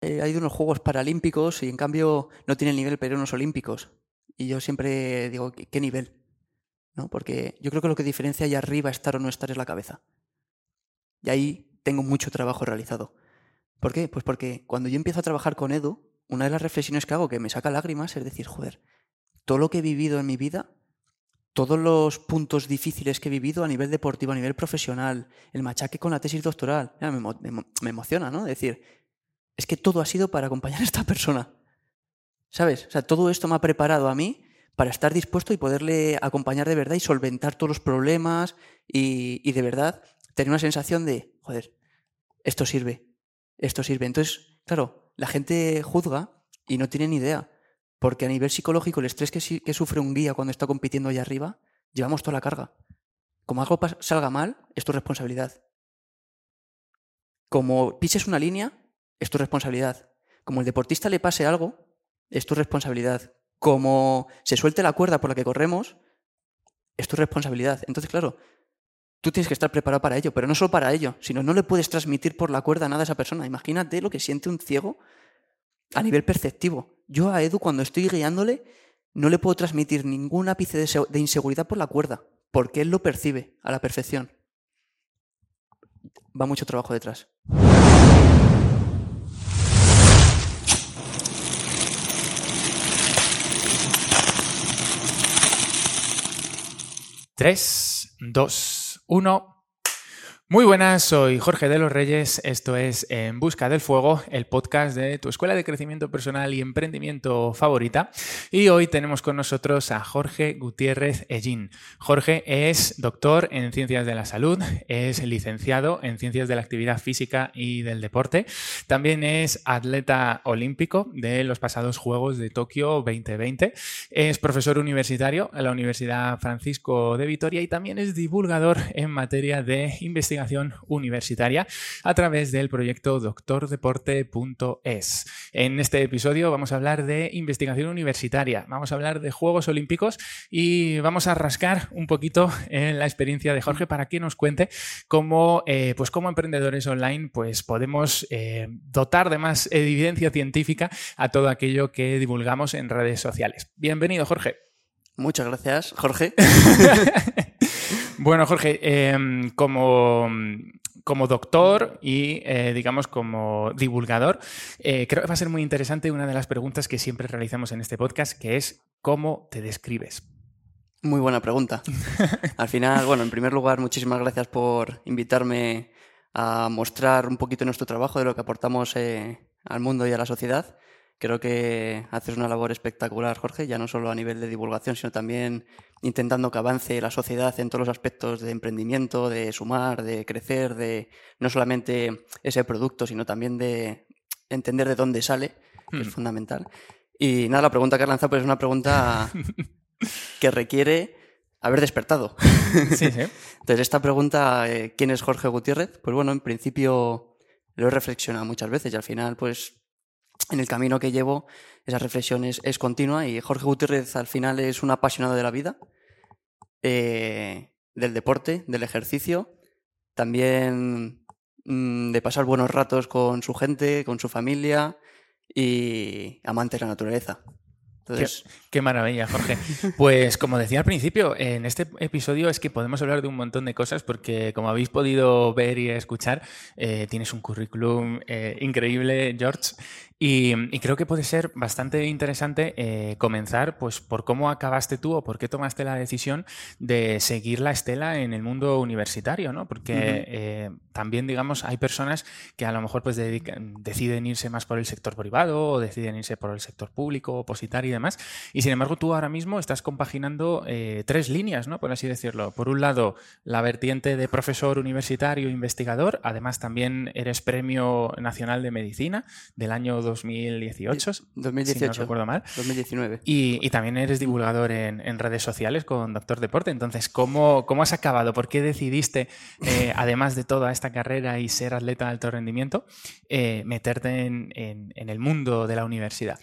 eh, ha ido unos Juegos Paralímpicos y en cambio no tiene el nivel a unos Olímpicos. Y yo siempre digo, ¿qué, nivel? ¿No? Porque yo creo que lo que diferencia allá arriba estar o no estar es la cabeza. Y ahí tengo mucho trabajo realizado. ¿Por qué? Pues porque cuando yo empiezo a trabajar con Edu, una de las reflexiones que hago que me saca lágrimas es decir, joder, todo lo que he vivido en mi vida, todos los puntos difíciles que he vivido a nivel deportivo, a nivel profesional, el machaque con la tesis doctoral, me, me emo- me emociona, ¿no? Decir, es que todo ha sido para acompañar a esta persona. ¿Sabes? O sea, todo esto me ha preparado a mí para estar dispuesto y poderle acompañar de verdad y solventar todos los problemas y, y de verdad tener una sensación de, joder, esto sirve, esto sirve. Entonces, claro, la gente juzga y no tiene ni idea, porque a nivel psicológico el estrés que, que sufre un guía cuando está compitiendo allá arriba, llevamos toda la carga. Como algo salga mal, es tu responsabilidad. Como pises una línea, es tu responsabilidad. Como el deportista le pase algo, es tu responsabilidad. Como se suelte la cuerda por la que corremos, es tu responsabilidad. Entonces, claro, tú tienes que estar preparado para ello, pero no solo para ello, sino no le puedes transmitir por la cuerda nada a esa persona. Imagínate lo que siente un ciego a nivel perceptivo. Yo a Edu, cuando estoy guiándole, no le puedo transmitir ningún ápice de, se- de inseguridad por la cuerda, porque él lo percibe a la perfección. Va mucho trabajo detrás. Tres, dos, uno. Muy buenas, soy Jorge de los Reyes. Esto es En Busca del Fuego, el podcast de tu escuela de crecimiento personal y emprendimiento favorita. Y hoy tenemos con nosotros a Jorge Gutiérrez Ellín. Jorge es doctor en ciencias de la salud, es licenciado en ciencias de la actividad física y del deporte. También es atleta olímpico de los pasados Juegos de Tokio 2020. Es profesor universitario en la Universidad Francisco de Vitoria y también es divulgador en materia de investigación universitaria a través del proyecto doctordeporte.es. En este episodio vamos a hablar de investigación universitaria, vamos a hablar de Juegos Olímpicos y vamos a rascar un poquito en la experiencia de Jorge para que nos cuente cómo, eh, pues como emprendedores online, pues podemos eh, dotar de más evidencia científica a todo aquello que divulgamos en redes sociales. Bienvenido, Jorge. Muchas gracias, Jorge. Bueno, Jorge, eh, como, como doctor y, eh, digamos, como divulgador, eh, creo que va a ser muy interesante una de las preguntas que siempre realizamos en este podcast, que es ¿cómo te describes? Muy buena pregunta. Al final, bueno, en primer lugar, muchísimas gracias por invitarme a mostrar un poquito nuestro trabajo de lo que aportamos eh, al mundo y a la sociedad. Creo que haces una labor espectacular, Jorge, ya no solo a nivel de divulgación, sino también intentando que avance la sociedad en todos los aspectos de emprendimiento, de sumar, de crecer, de no solamente ese producto, sino también de entender de dónde sale, que es Hmm. fundamental. Y nada, la pregunta que has lanzado pues, es una pregunta que requiere haber despertado. Sí, sí. Entonces, esta pregunta, eh, ¿quién es Jorge Gutiérrez? Pues bueno, en principio lo he reflexionado muchas veces y al final, pues en el camino que llevo, esa reflexión es, continua y Jorge Gutiérrez al final es un apasionado de la vida, eh, del deporte, del ejercicio, también mm, de pasar buenos ratos con su gente, con su familia y amante de la naturaleza. Entonces, Qué maravilla, Jorge. Pues como decía al principio, en este episodio es que podemos hablar de un montón de cosas porque como habéis podido ver y escuchar, eh, tienes un currículum eh, increíble, George, y, y creo que puede ser bastante interesante eh, comenzar pues, por cómo acabaste tú o por qué tomaste la decisión de seguir la estela en el mundo universitario, ¿no? Porque también, digamos, hay personas que a lo mejor pues, dedican- deciden irse más por el sector privado o deciden irse por el sector público, opositar y demás. Y sin embargo, tú ahora mismo estás compaginando eh, tres líneas, ¿no? Por así decirlo. Por un lado, la vertiente de profesor universitario investigador. Además, también eres Premio Nacional de Medicina del año 2018, si no 2018, recuerdo mal. 2019. Y, y también eres divulgador en, en redes sociales con Doctor Deporte. Entonces, ¿cómo, cómo has acabado? ¿Por qué decidiste, eh, además de toda esta carrera y ser atleta de alto rendimiento, eh, meterte en, en- en el mundo de la universidad?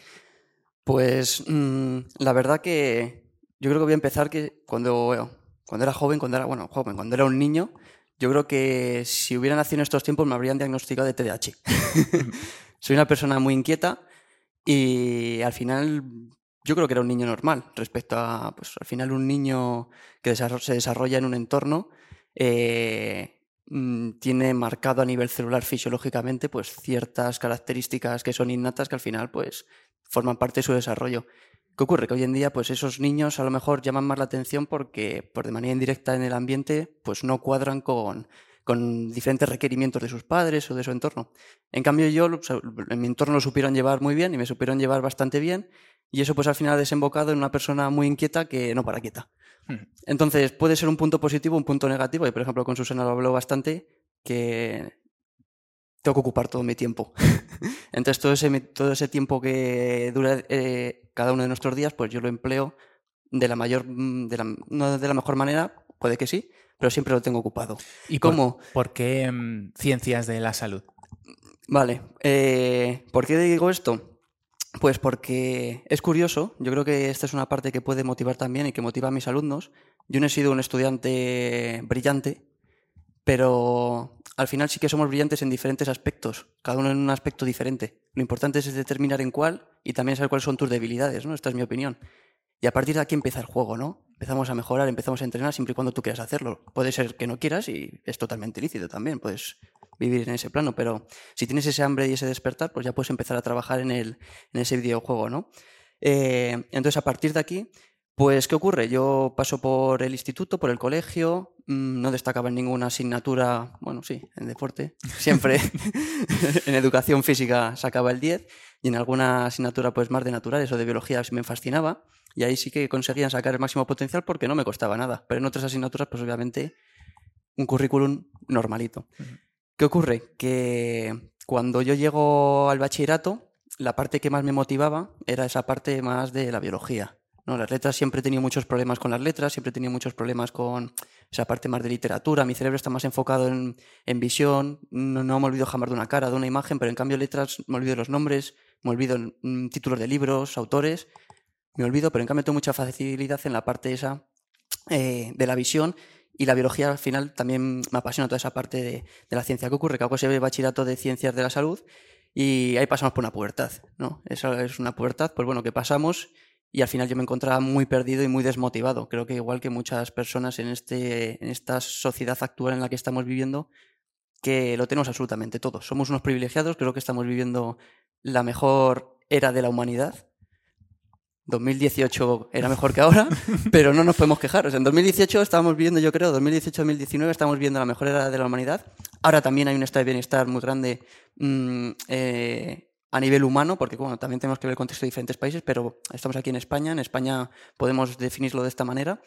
Pues mm, la verdad que yo creo que voy a empezar que cuando, cuando era joven, cuando era, bueno, joven, cuando era un niño, yo creo que si hubiera nacido en estos tiempos me habrían diagnosticado de TDAH. Soy una persona muy inquieta y al final yo creo que era un niño normal respecto a, pues al final un niño que se desarrolla en un entorno eh, tiene marcado a nivel celular fisiológicamente pues ciertas características que son innatas que al final pues forman parte de su desarrollo. ¿Qué ocurre? Que hoy en día pues esos niños a lo mejor llaman más la atención porque por de manera indirecta en el ambiente pues no cuadran con, con diferentes requerimientos de sus padres o de su entorno. En cambio yo en mi entorno lo supieron llevar muy bien y me supieron llevar bastante bien y eso pues al final ha desembocado en una persona muy inquieta que no para quieta. Hmm. Entonces puede ser un punto positivo, un punto negativo. Y por ejemplo con Susana lo hablo bastante, que tengo que ocupar todo mi tiempo. Entonces todo ese, todo ese tiempo que dura eh, cada uno de nuestros días, pues yo lo empleo de la mayor, de la, no de la mejor manera, puede que sí, pero siempre lo tengo ocupado. ¿Y cómo? Por, qué mm, ciencias de la salud? Vale, eh, ¿por qué digo esto? Pues porque es curioso, yo creo que esta es una parte que puede motivar también y que motiva a mis alumnos. Yo no he sido un estudiante brillante, pero al final sí que somos brillantes en diferentes aspectos, cada uno en un aspecto diferente. Lo importante es determinar en cuál y también saber cuáles son tus debilidades, ¿no? Esta es mi opinión. Y a partir de aquí empieza el juego, ¿no? Empezamos a mejorar, empezamos a entrenar siempre y cuando tú quieras hacerlo. Puede ser que no quieras y es totalmente lícito también. Puedes vivir en ese plano, pero si tienes ese hambre y ese despertar, pues ya puedes empezar a trabajar en, el, en ese videojuego, ¿no? Eh, entonces, a partir de aquí, pues, ¿qué ocurre? Yo paso por el instituto, por el colegio, mm, no destacaba en ninguna asignatura, bueno, sí, en deporte, siempre en educación física sacaba el 10 y en alguna asignatura pues más de naturales o de biología me fascinaba y ahí sí que conseguían sacar el máximo potencial porque no me costaba nada, pero en otras asignaturas pues obviamente un currículum normalito. ¿Qué ocurre? Que cuando yo llego al bachillerato, la parte que más me motivaba era esa parte más de la biología. ¿no? Las letras siempre he tenido muchos problemas con las letras, siempre he tenido muchos problemas con esa parte más de literatura. Mi cerebro está más enfocado en, visión, no, me olvido jamás de una cara, de una imagen, pero en cambio letras me olvido los nombres, me olvido mm, títulos de libros, autores, me olvido, pero en cambio tengo mucha facilidad en la parte esa eh, de la visión y la biología al final también me apasiona toda esa parte de, la ciencia. ¿Qué ocurre? Que hago ese bachillerato de ciencias de la salud y ahí pasamos por una pubertad, ¿no? Esa es una pubertad, pues bueno, que pasamos y al final yo me encontraba muy perdido y muy desmotivado. Creo que igual que muchas personas en, este, en esta sociedad actual en la que estamos viviendo, que lo tenemos absolutamente todos. Somos unos privilegiados, creo que estamos viviendo la mejor era de la humanidad 2018 era mejor que ahora, pero no nos podemos quejar. en 2018 estábamos viviendo, yo creo, 2018-2019 estamos viviendo la mejor era de la humanidad. Ahora también hay un estado de bienestar muy grande mm, eh, a nivel humano, porque bueno, también tenemos que ver el contexto de diferentes países, pero estamos aquí en España. En España podemos definirlo de esta manera,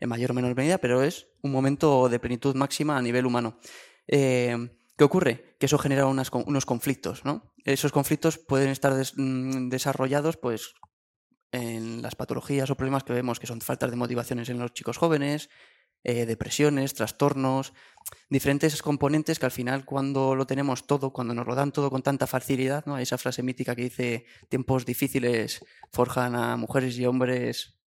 en mayor o menor medida, pero es un momento de plenitud máxima a nivel humano. Eh, ¿Qué ocurre? Que eso genera unos conflictos, ¿no? Esos conflictos pueden estar mm, desarrollados, pues, en las patologías o problemas que vemos, que son faltas de motivaciones en los chicos jóvenes, eh, depresiones, trastornos, diferentes componentes que al final cuando lo tenemos todo, cuando nos lo dan todo con tanta facilidad, ¿no? Hay esa frase mítica que dice tiempos difíciles forjan a mujeres y hombres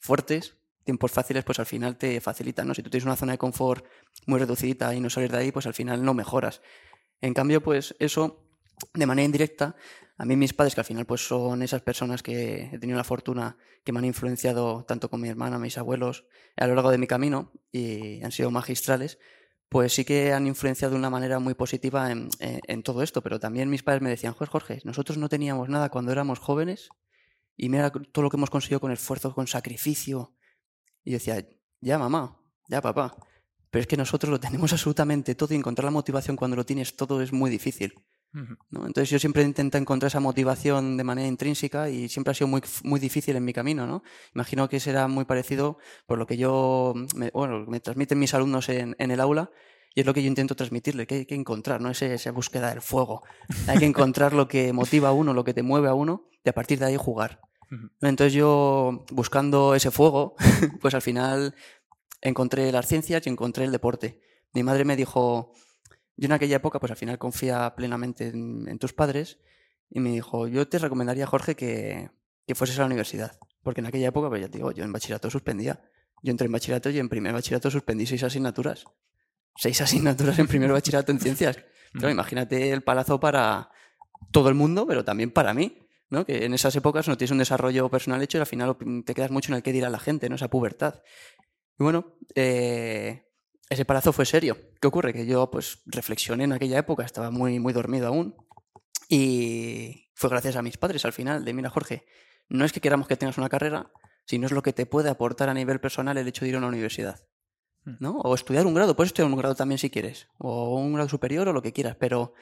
fuertes, tiempos fáciles pues al final te facilitan, ¿no? Si tú tienes una zona de confort muy reducida y no sales de ahí, pues al final no mejoras. En cambio, pues eso de manera indirecta a mí mis padres, que al final pues son esas personas que he tenido la fortuna que me han influenciado tanto con mi hermana, mis abuelos, a lo largo de mi camino y han sido magistrales, pues sí que han influenciado de una manera muy positiva en, todo esto. Pero también mis padres me decían, Jorge, Jorge, nosotros no teníamos nada cuando éramos jóvenes y mira todo lo que hemos conseguido con esfuerzo, con sacrificio. Y yo decía, ya mamá, ya papá. Pero es que nosotros lo tenemos absolutamente todo y encontrar la motivación cuando lo tienes todo es muy difícil. Entonces yo siempre intento encontrar esa motivación de manera intrínseca y siempre ha sido muy, muy difícil en mi camino. ¿no? Imagino que será muy parecido por lo que yo, me, bueno, me transmiten mis alumnos en, el aula y es lo que yo intento transmitirle, que hay que encontrar, ¿no? esa búsqueda del fuego. Hay que encontrar lo que motiva a uno, lo que te mueve a uno y a partir de ahí jugar. Entonces yo, buscando ese fuego, pues al final encontré las ciencias y encontré el deporte. Mi madre me dijo, yo en aquella época, pues al final confía plenamente en, tus padres y me dijo, yo te recomendaría, Jorge, que, que, fueses a la universidad. Porque en aquella época, pues ya te digo, yo en bachillerato suspendía. Yo entré en bachillerato y en primer bachillerato suspendí seis asignaturas. Seis asignaturas en primer bachillerato en ciencias. Claro, imagínate el palazo para, todo el mundo, pero también para mí. ¿no? Que en esas épocas no tienes un desarrollo personal hecho y al final te quedas mucho en el que dirá la gente, ¿no? Esa pubertad. Y bueno, eh, ese palazo fue serio. ¿Qué ocurre? Que yo pues reflexioné en aquella época, estaba muy, muy dormido aún. Y fue gracias a mis padres al final, de mira Jorge, no es que queramos que tengas una carrera, sino es lo que te puede aportar a nivel personal el hecho de ir a una universidad. Hmm. ¿no? O estudiar un grado, puedes estudiar un grado también si quieres, o un grado superior o lo que quieras, pero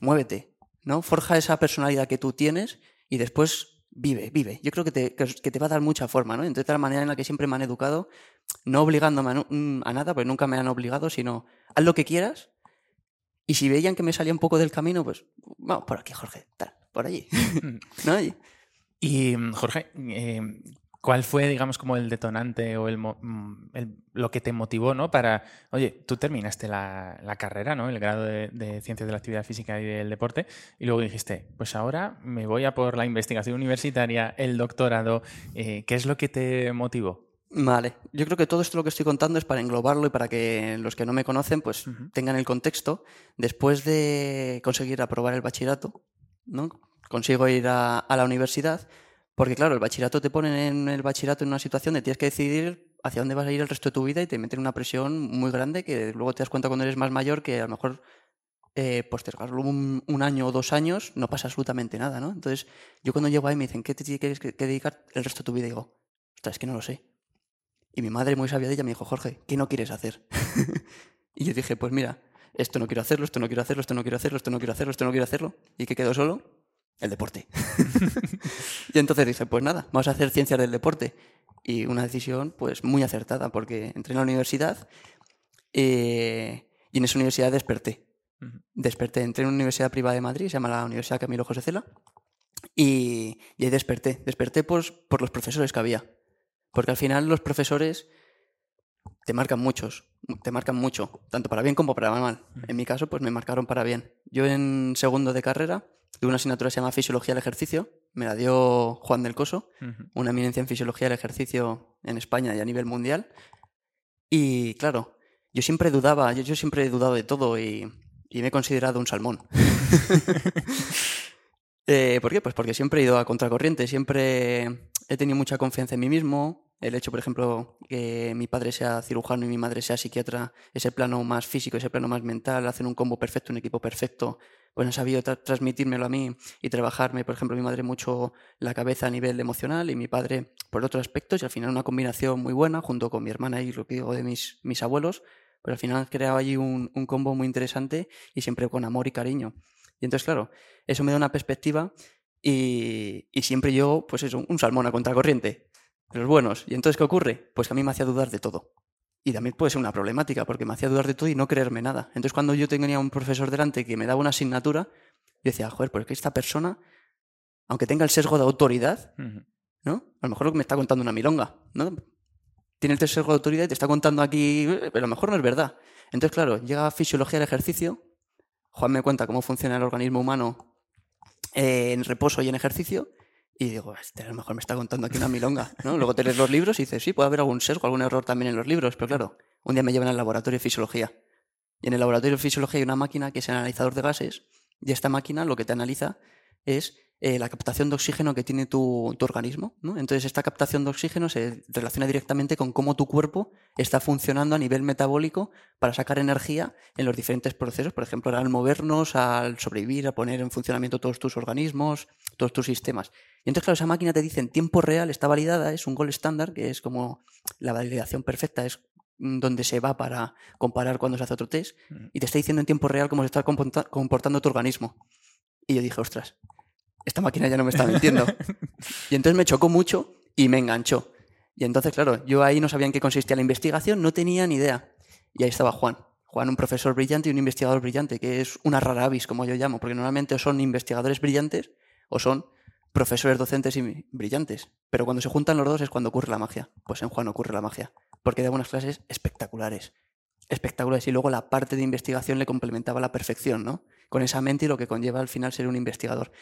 muévete, ¿no? Forja esa personalidad que tú tienes y después vive, vive. Yo creo que te, que te va a dar mucha forma, ¿no? Entonces, la manera en la que siempre me han educado, no obligándome a, mm, a, nada, porque nunca me han obligado, sino haz lo que quieras. Y si veían que me salía un poco del camino, pues vamos por aquí, Jorge, tal, por allí. ¿No? Y, Jorge, eh, ¿Cuál fue, digamos, como el detonante o mm, el, lo que te motivó, ¿no? Para, oye, tú terminaste la, carrera, ¿no? El grado de, Ciencias de la Actividad Física y del Deporte, y luego dijiste, pues ahora me voy a por la investigación universitaria, el doctorado. Eh, ¿Qué es lo que te motivó? Vale, yo creo que todo esto lo que estoy contando es para englobarlo y para que los que no me conocen, pues tengan el contexto. Después de conseguir aprobar el bachillerato, ¿no? Consigo ir a la universidad porque claro, el bachillerato te ponen en el bachillerato en una situación de tienes que decidir hacia dónde vas a ir el resto de tu vida y te meten una presión muy grande que luego te das cuenta cuando eres más mayor que a lo mejor eh, postergarlo un, año o dos años no pasa absolutamente nada, ¿no? Entonces, yo cuando llego ahí me dicen, ¿qué te tienes que, dedicar el resto de tu vida? Y digo, ostras, es que no lo sé. Y mi madre, muy sabia de ella, me dijo, Jorge, ¿qué no quieres hacer? y yo dije, pues mira, esto no quiero hacerlo, esto no quiero hacerlo, esto no quiero hacerlo, esto no quiero hacerlo, esto no quiero hacerlo. ¿Y qué quedó solo? El deporte. y entonces dije, pues nada, vamos a hacer ciencias del deporte. Y una decisión pues muy acertada, porque entré en la universidad eh, y en esa universidad desperté. Desperté, entré en una universidad privada de Madrid, se llama la Universidad Camilo José Cela, y, ahí desperté. Desperté por, por los profesores que había. Porque al final los profesores te marcan muchos, te marcan mucho, tanto para bien como para mal. En mi caso, pues me marcaron para bien. Yo en segundo de carrera tuve una asignatura que se llama Fisiología del Ejercicio, me la dio Juan del Coso, una eminencia en Fisiología del Ejercicio en España y a nivel mundial. Y claro, yo siempre dudaba, yo, siempre he dudado de todo y, me he considerado un salmón. eh, ¿Por qué? Pues porque siempre he ido a contracorriente, siempre he tenido mucha confianza en mí mismo, el hecho, por ejemplo, que mi padre sea cirujano y mi madre sea psiquiatra, ese plano más físico, ese plano más mental, hacen un combo perfecto, un equipo perfecto, pues han sabido transmitírmelo a mí y trabajarme, por ejemplo, mi madre mucho la cabeza a nivel emocional y mi padre por otros aspectos, y al final una combinación muy buena, junto con mi hermana y lo que digo de mis, mis abuelos, pero al final han creado allí un, un combo muy interesante y siempre con amor y cariño. Y entonces, claro, eso me da una perspectiva y, y siempre yo, pues eso, un salmón a contracorriente los buenos. ¿Y entonces qué ocurre? Pues que a mí me hacía dudar de todo. Y también puede ser una problemática, porque me hacía dudar de todo y no creerme nada. Entonces cuando yo tenía un profesor delante que me daba una asignatura, yo decía, joder, pues que esta persona, aunque tenga el sesgo de autoridad, ¿no? A lo mejor me está contando una milonga, ¿no? Tiene el sesgo de autoridad y te está contando aquí, pero a lo mejor no es verdad. Entonces, claro, llega fisiología del ejercicio, Juan me cuenta cómo funciona el organismo humano en reposo y en ejercicio, y digo, este a lo mejor me está contando aquí una milonga, ¿no? Luego te los libros y dices, sí, puede haber algún sesgo, algún error también en los libros, pero claro, un día me llevan al laboratorio de fisiología. Y en el laboratorio de fisiología hay una máquina que es el analizador de gases, y esta máquina lo que te analiza es eh, la captación de oxígeno que tiene tu, organismo. ¿no? Entonces, esta captación de oxígeno se relaciona directamente con cómo tu cuerpo está funcionando a nivel metabólico para sacar energía en los diferentes procesos, por ejemplo, al movernos, al sobrevivir, a poner en funcionamiento todos tus organismos, todos tus sistemas. Y entonces, claro, esa máquina te dice en tiempo real, está validada, es un gold estándar, que es como la validación perfecta, es donde se va para comparar cuando se hace otro test, y te está diciendo en tiempo real cómo se está comportando tu organismo. Y yo dije, ostras, esta máquina ya no me está mintiendo. y entonces me chocó mucho y me enganchó. Y entonces, claro, yo ahí no sabía en qué consistía la investigación, no tenía ni idea. Y ahí estaba Juan. Juan, un profesor brillante y un investigador brillante, que es una rara avis, como yo llamo, porque normalmente son investigadores brillantes o son profesores docentes y brillantes. Pero cuando se juntan los dos es cuando ocurre la magia. Pues en Juan ocurre la magia. Porque da unas clases espectaculares. Espectaculares. Y luego la parte de investigación le complementaba a la perfección, ¿no? Con esa mente y lo que conlleva al final ser un investigador.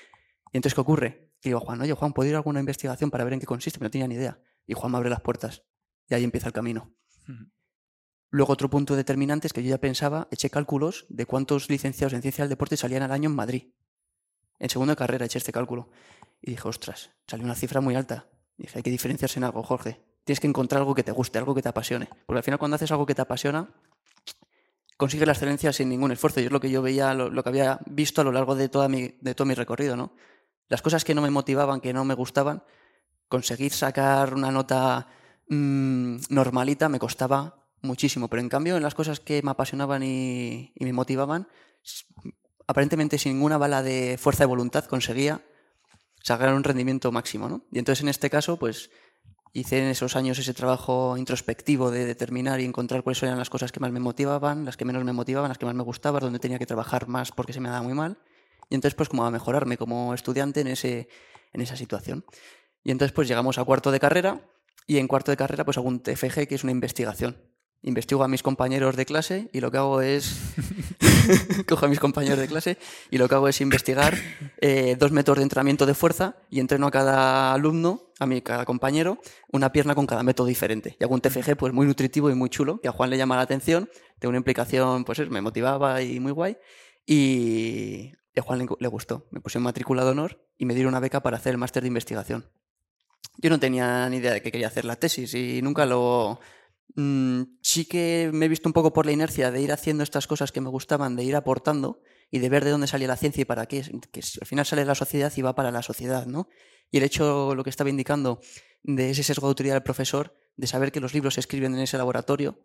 Y entonces, ¿qué ocurre? Y digo, Juan, oye, Juan, ¿puedo ir a alguna investigación para ver en qué consiste? Pero no tenía ni idea. Y Juan me abre las puertas. Y ahí empieza el camino. Luego, otro punto determinante es que yo ya pensaba, eché cálculos de cuántos licenciados en ciencia del deporte salían al año en Madrid. En segundo de carrera eché este cálculo. Y dije, ostras, salió una cifra muy alta. dije, hay que diferenciarse en algo, Jorge. Tienes que encontrar algo que te guste, algo que te apasione. Porque al final cuando haces algo que te apasiona, consigues la excelencia sin ningún esfuerzo. Y es lo que yo veía, lo, que había visto a lo largo de, toda mi, de todo mi recorrido, ¿no? Las cosas que no me motivaban, que no me gustaban, conseguir sacar una nota mm, normalita me costaba muchísimo. Pero en cambio, en las cosas que me apasionaban y, y me motivaban, aparentemente sin ninguna bala de fuerza de voluntad conseguía sacar un rendimiento máximo, ¿no? Y entonces en este caso, pues hice en esos años ese trabajo introspectivo de determinar y encontrar cuáles eran las cosas que más me motivaban, las que menos me motivaban, las que más me gustaban, donde tenía que trabajar más porque se me daba muy mal. Y entonces, pues como a mejorarme como estudiante en, ese, en esa situación. Y entonces, pues llegamos a cuarto de carrera y en cuarto de carrera, pues hago un TFG, que es una investigación investigo a mis compañeros de clase y lo que hago es cojo a mis compañeros de clase y lo que hago es investigar eh, dos métodos de entrenamiento de fuerza y entreno a cada alumno, a mi cada compañero, una pierna con cada método diferente. Y hago un TFG pues muy nutritivo y muy chulo, que a Juan le llama la atención, de una implicación, pues me motivaba y muy guay. Y a Juan le, gustó. Me puse en matrícula de honor y me dieron una beca para hacer el máster de investigación. Yo no tenía ni idea de que quería hacer la tesis y nunca lo, Mm, sí que me he visto un poco por la inercia de ir haciendo estas cosas que me gustaban, de ir aportando y de ver de dónde salía la ciencia y para qué, al final sale la sociedad y va para la sociedad, ¿no? Y el hecho, lo que estaba indicando, de ese sesgo de autoridad del profesor, de saber que los libros se escriben en ese laboratorio,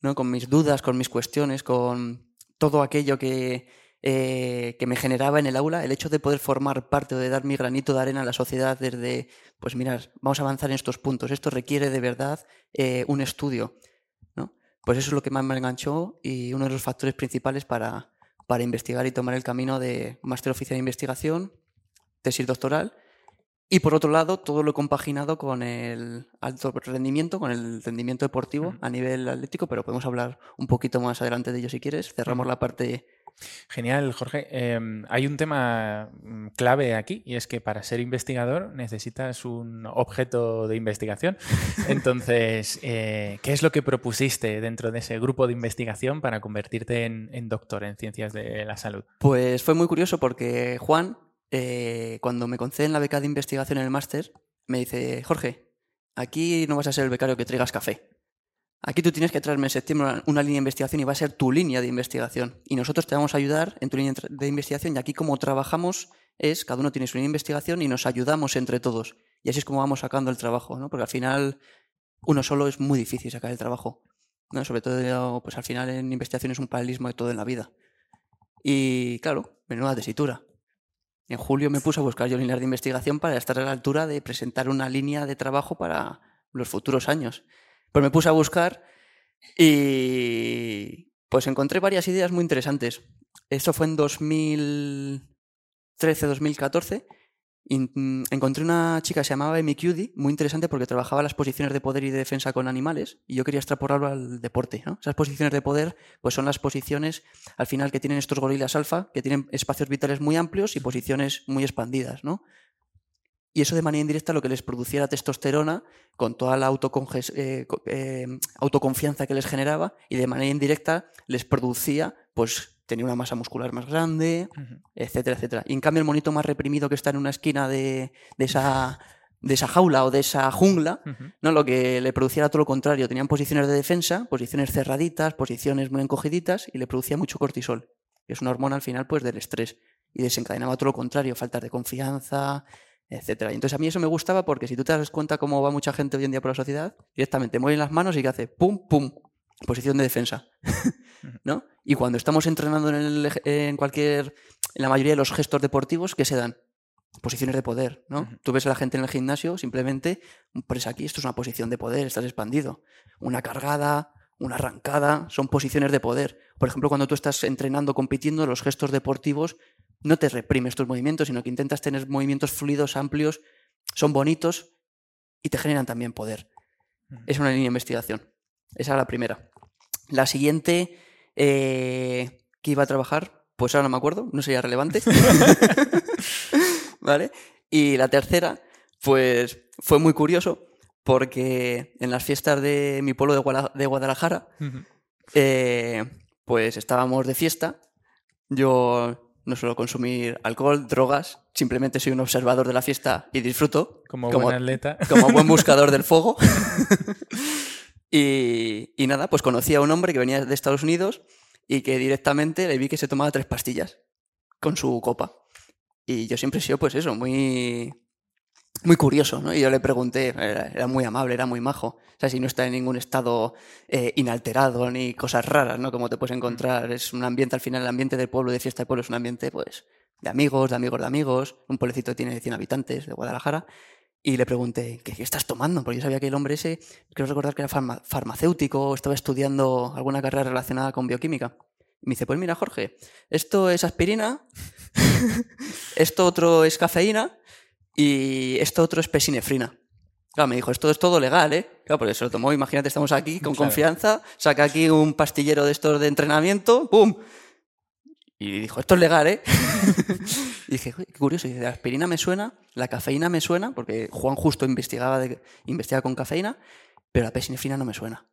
¿no? Con mis dudas, con mis cuestiones, con todo aquello que, eh, que me generaba en el aula, el hecho de poder formar parte o de dar mi granito de arena a la sociedad desde, pues mirar, vamos a avanzar en estos puntos, esto requiere de verdad eh, un estudio, ¿no? Pues eso es lo que más me enganchó y uno de los factores principales para, para investigar y tomar el camino de máster oficial de investigación, tesis doctoral y por otro lado, todo lo he compaginado con el alto rendimiento, con el rendimiento deportivo a nivel atlético, pero podemos hablar un poquito más adelante de ello si quieres. Cerramos la parte Genial, Jorge. Em, hay un tema mm, clave aquí y es que para ser investigador necesitas un objeto de investigación. Entonces, eh, ¿qué es lo que propusiste dentro de ese grupo de investigación para convertirte en, doctor en ciencias de la salud? Pues fue muy curioso porque Juan, eh, cuando me conceden la beca de investigación en el máster, me dice, Jorge, aquí no vas a ser el becario que traigas café. Aquí tú tienes que traerme en septiembre una, línea de investigación y va a ser tu línea de investigación. Y nosotros te vamos a ayudar en tu línea de investigación y aquí como trabajamos es, cada uno tiene su línea de investigación y nos ayudamos entre todos. Y así es como vamos sacando el trabajo, ¿no? Porque al final uno solo es muy difícil sacar el trabajo. ¿no? Sobre todo, pues al final en investigación es un paralelismo de todo en la vida. Y claro, menuda tesitura. En julio me puse a buscar yo líneas de investigación para estar a la altura de presentar una línea de trabajo para los futuros años. Pues me puse a buscar y pues encontré varias ideas muy interesantes. Esto fue en 2013-2014. Mm, encontré una chica que se llamaba Amy Cuddy, muy interesante porque trabajaba las posiciones de poder y de defensa con animales y yo quería extrapolarlo al deporte. Esas posiciones de poder pues son las posiciones al final que tienen estos gorilas alfa, que tienen espacios vitales muy amplios y posiciones muy expandidas. ¿no? Y eso de manera indirecta lo que les produciera testosterona con toda la eh, eh, autoconfianza que les generaba y de manera indirecta les producía, pues tenía una masa muscular más grande, etcétera, etcétera. Y en cambio el monito más reprimido que está en una esquina de, esa de esa jaula o de esa jungla, ¿no? Lo que le producía era todo lo contrario. Tenían posiciones de defensa, posiciones cerraditas, posiciones muy encogiditas y le producía mucho cortisol, que es una hormona al final pues del estrés. Y desencadenaba todo lo contrario, falta de confianza, etcétera. Y entonces a mí eso me gustaba porque si tú te das cuenta cómo va mucha gente hoy en día por la sociedad, directamente mueven las manos y que hace pum, pum, posición de defensa. ¿No? Y cuando estamos entrenando en, el, en cualquier, en la mayoría de los gestos deportivos, ¿qué se dan? Posiciones de poder, ¿no? Tú ves a la gente en el gimnasio, simplemente, pues aquí esto es una posición de poder, estás expandido. Una cargada, una arrancada, son posiciones de poder. Por ejemplo, cuando tú estás entrenando, compitiendo, los gestos deportivos no te reprimes tus movimientos, sino que intentas tener movimientos fluidos, amplios, son bonitos y te generan también poder. Es una línea de investigación. Esa es la primera. La siguiente eh, que iba a trabajar, pues ahora no me acuerdo, no sería relevante. ¿Vale? Y la tercera, pues fue muy curioso porque en las fiestas de mi pueblo de, Guadalajara, eh, pues estábamos de fiesta. Yo no suelo consumir alcohol, drogas, simplemente soy un observador de la fiesta y disfruto. Como, buen atleta. Como buen buscador del fuego. y, y nada, pues conocí a un hombre que venía de Estados Unidos y que directamente le vi que se tomaba tres pastillas con su copa. Y yo siempre he sido, pues eso, muy, muy curioso, ¿no? Y yo le pregunté, era, muy amable, era muy majo. O sea, si no está en ningún estado eh, inalterado ni cosas raras, ¿no? Como te puedes encontrar. Es un ambiente, al final, el ambiente del pueblo, de fiesta de pueblo, es un ambiente, pues, de amigos, de amigos de amigos. Un pueblecito tiene 100 habitantes de Guadalajara. Y le pregunté, ¿qué, estás tomando? Porque yo sabía que el hombre ese, creo recordar que era farmacéutico, estaba estudiando alguna carrera relacionada con bioquímica. Y me dice, pues mira, Jorge, esto es aspirina, esto otro es cafeína y esto otro es pesinefrina. Claro, me dijo, esto es todo legal, ¿eh? Claro, porque se lo tomó, imagínate, estamos aquí con confianza, saca aquí un pastillero de estos de entrenamiento, ¡pum! Y dijo, esto es legal, ¿eh? y dije, qué curioso, y la aspirina me suena, la cafeína me suena, porque Juan justo investigaba, de, investigaba con cafeína, pero la pesinefrina no me suena.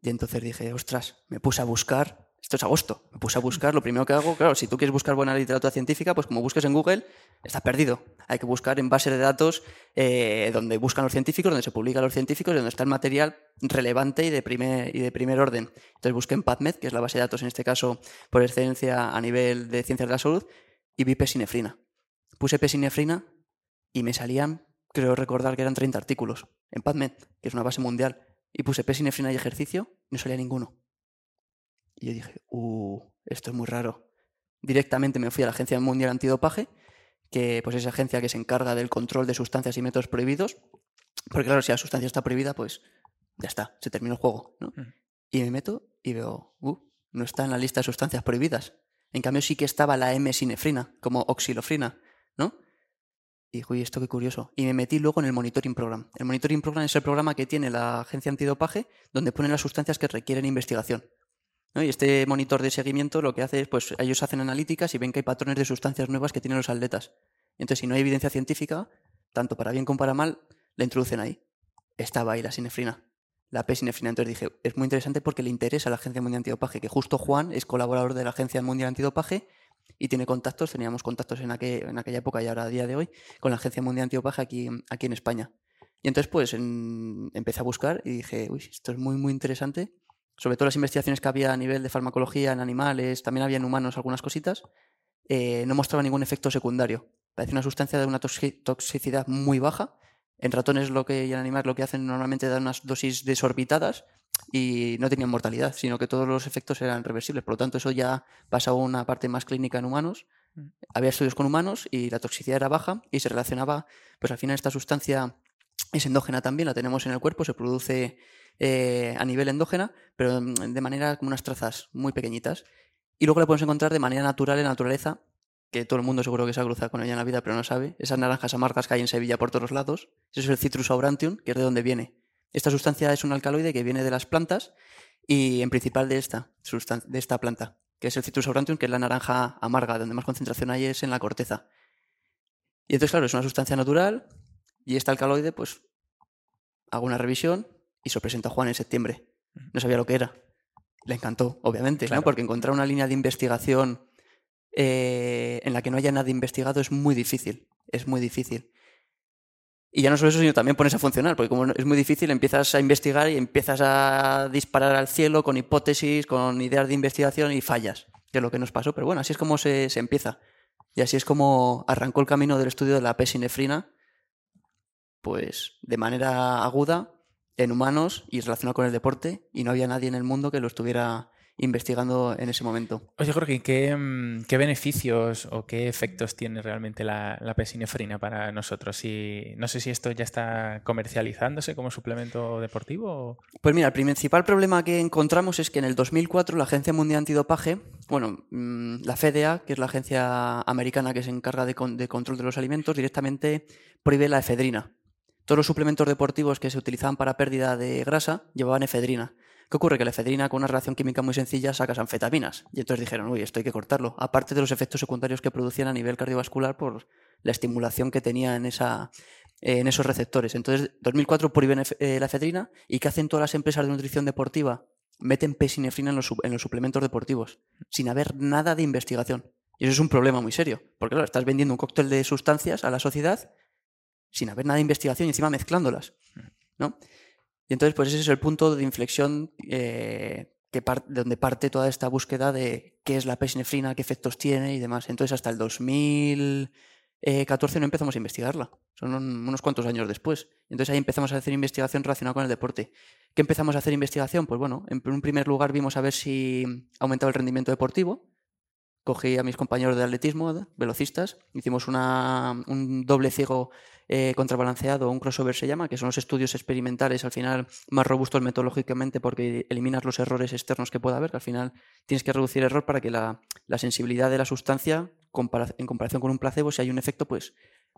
Y entonces dije, ostras, me puse a buscar esto es agosto. Me puse a buscar. Lo primero que hago, claro, si tú quieres buscar buena literatura científica, pues como busques en Google, estás perdido. Hay que buscar en base de datos eh, donde buscan los científicos, donde se publican los científicos, donde está el material relevante y de primer, y de primer orden. Entonces busqué en PubMed, que es la base de datos en este caso por excelencia a nivel de ciencias de la salud, y vi pesinefrina. Puse pesinefrina y me salían, creo recordar que eran 30 artículos en PubMed, que es una base mundial. Y puse pesinefrina y ejercicio, no salía ninguno. Y yo dije, uh, esto es muy raro. Directamente me fui a la Agencia Mundial Antidopaje, que pues es esa agencia que se encarga del control de sustancias y métodos prohibidos. Porque claro, si la sustancia está prohibida, pues ya está, se terminó el juego. ¿no? Mm. Y me meto y veo, uh, no está en la lista de sustancias prohibidas. En cambio sí que estaba la M-sinefrina, como oxilofrina, ¿no? Y dije, uy, esto qué curioso. Y me metí luego en el Monitoring Program. El Monitoring Program es el programa que tiene la agencia antidopaje, donde ponen las sustancias que requieren investigación. Y este monitor de seguimiento lo que hace es, pues ellos hacen analíticas y ven que hay patrones de sustancias nuevas que tienen los atletas. Entonces, si no hay evidencia científica, tanto para bien como para mal, la introducen ahí. Estaba ahí la sinefrina, la P-sinefrina. Entonces dije, es muy interesante porque le interesa a la Agencia Mundial Antidopaje, que justo Juan es colaborador de la Agencia Mundial Antidopaje y tiene contactos, teníamos contactos en, en aquella época y ahora a día de hoy, con la Agencia Mundial Antidopaje aquí, aquí en España. Y entonces, pues, empecé a buscar y dije, uy, esto es muy, muy interesante sobre todo las investigaciones que había a nivel de farmacología en animales, también había en humanos algunas cositas, eh, no mostraba ningún efecto secundario. Parece una sustancia de una toxicidad muy baja. En ratones lo que, y en animales lo que hacen normalmente dan unas dosis desorbitadas y no tenían mortalidad, sino que todos los efectos eran reversibles. Por lo tanto, eso ya pasaba a una parte más clínica en humanos. Mm. Había estudios con humanos y la toxicidad era baja y se relacionaba, pues al final esta sustancia es endógena también, la tenemos en el cuerpo, se produce eh, a nivel endógena, pero de manera como unas trazas muy pequeñitas. Y luego la podemos encontrar de manera natural en la naturaleza, que todo el mundo seguro que se ha cruzado con ella en la vida, pero no sabe. Esas naranjas amargas que hay en Sevilla por todos lados. Eso es el Citrus aurantium, que es de donde viene. Esta sustancia es un alcaloide que viene de las plantas y en principal de esta, de esta planta, que es el Citrus aurantium, que es la naranja amarga, donde más concentración hay es en la corteza. Y entonces, claro, es una sustancia natural y este alcaloide, pues, hago una revisión y se lo presenta a Juan en septiembre. No sabía lo que era. Le encantó, obviamente, porque encontrar una línea de investigación eh, en la que no haya nada investigado es muy difícil. Es muy difícil. Y ya no solo eso, sino también pones a funcionar, porque como es muy difícil, empiezas a investigar y empiezas a disparar al cielo con hipótesis, con ideas de investigación y fallas, que es lo que nos pasó. Pero bueno, así es como se, se empieza. Y así es como arrancó el camino del estudio de la pesinefrina, pues de manera aguda en humanos y relacionado con el deporte y no había nadie en el mundo que lo estuviera investigando en ese momento. Oye, Jorge, ¿qué, mm, qué beneficios o qué efectos tiene realmente la, la pesinefrina para nosotros? Y no sé si esto ya está comercializándose como suplemento deportivo. Pues mira, el principal problema que encontramos es que en el 2004 la Agencia Mundial Antidopaje, bueno, mm, la FDA, que es la agencia americana que se encarga de, de control de los alimentos, directamente prohíbe la efedrina, todos los suplementos deportivos que se utilizaban para pérdida de grasa llevaban efedrina. ¿Qué ocurre? Que la efedrina, con una relación química muy sencilla, sacas anfetaminas. Y entonces dijeron, uy, esto hay que cortarlo. Aparte de los efectos secundarios que producían a nivel cardiovascular por la estimulación que tenía en, esa, en esos receptores. Entonces, 2004 prohíben eh, la efedrina. ¿Y qué hacen todas las empresas de nutrición deportiva? Meten pesinefrina en los, en los suplementos deportivos, sin haber nada de investigación. Y eso es un problema muy serio, porque claro, estás vendiendo un cóctel de sustancias a la sociedad sin haber nada de investigación y encima mezclándolas, ¿no? Y entonces, pues ese es el punto de inflexión eh, que de donde parte toda esta búsqueda de qué es la pesinefrina, qué efectos tiene y demás. Entonces, hasta el 2014 no empezamos a investigarla. Son unos cuantos años después. Entonces ahí empezamos a hacer investigación relacionada con el deporte. ¿Qué empezamos a hacer investigación? Pues bueno, en un primer lugar vimos a ver si aumentaba el rendimiento deportivo cogí a mis compañeros de atletismo, velocistas, hicimos un doble ciego eh, contrabalanceado, un crossover se llama, que son los estudios experimentales al final más robustos metodológicamente porque eliminas los errores externos que pueda haber, que al final tienes que reducir error para que la, sensibilidad de la sustancia en comparación con un placebo, si hay un efecto, pues,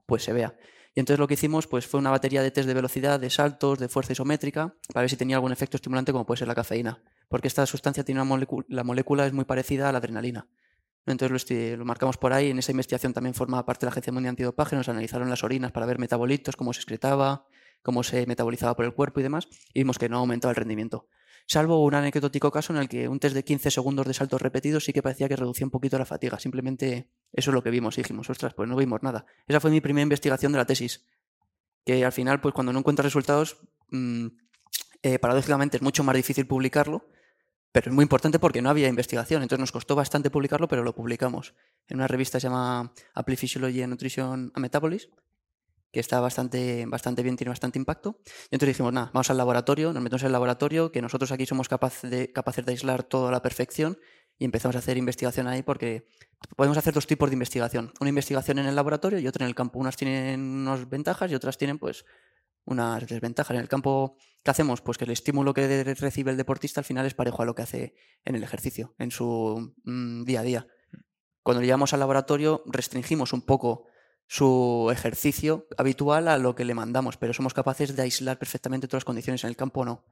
pues se vea. Y entonces lo que hicimos pues, fue una batería de test de velocidad, de saltos, de fuerza isométrica, para ver si tenía algún efecto estimulante como puede ser la cafeína. Porque esta sustancia tiene una molécula, la molécula es muy parecida a la adrenalina. Entonces lo, marcamos por ahí. En esa investigación también formaba parte de la Agencia Mundial Antidopaje. Nos analizaron las orinas para ver metabolitos, cómo se excretaba, cómo se metabolizaba por el cuerpo y demás. Y vimos que no aumentaba el rendimiento. Salvo un anecdótico caso en el que un test de 15 segundos de saltos repetidos sí que parecía que reducía un poquito la fatiga. Simplemente eso es lo que vimos. Y dijimos, ostras, pues no vimos nada. Esa fue mi primera investigación de la tesis. Que al final, pues cuando no encuentras resultados, mm, eh, paradójicamente es mucho más difícil publicarlo pero es muy importante porque no había investigación, entonces nos costó bastante publicarlo, pero lo publicamos en una revista que se llama Apply Physiology and Nutrition and Metabolism, que está bastante, bastante bien, tiene bastante impacto. Y entonces dijimos, nada, vamos al laboratorio, nos metemos en el laboratorio, que nosotros aquí somos capaces de, capaces de aislar todo a la perfección y empezamos a hacer investigación ahí porque podemos hacer dos tipos de investigación. Una investigación en el laboratorio y otra en el campo. Unas tienen unas ventajas y otras tienen pues unas desventajas. En el campo, ¿qué hacemos? Pues que el estímulo que recibe el deportista al final es parejo a lo que hace en el ejercicio, en su mm, día a día. Cuando llevamos al laboratorio, restringimos un poco su ejercicio habitual a lo que le mandamos, pero somos capaces de aislar perfectamente todas las condiciones. En el campo no.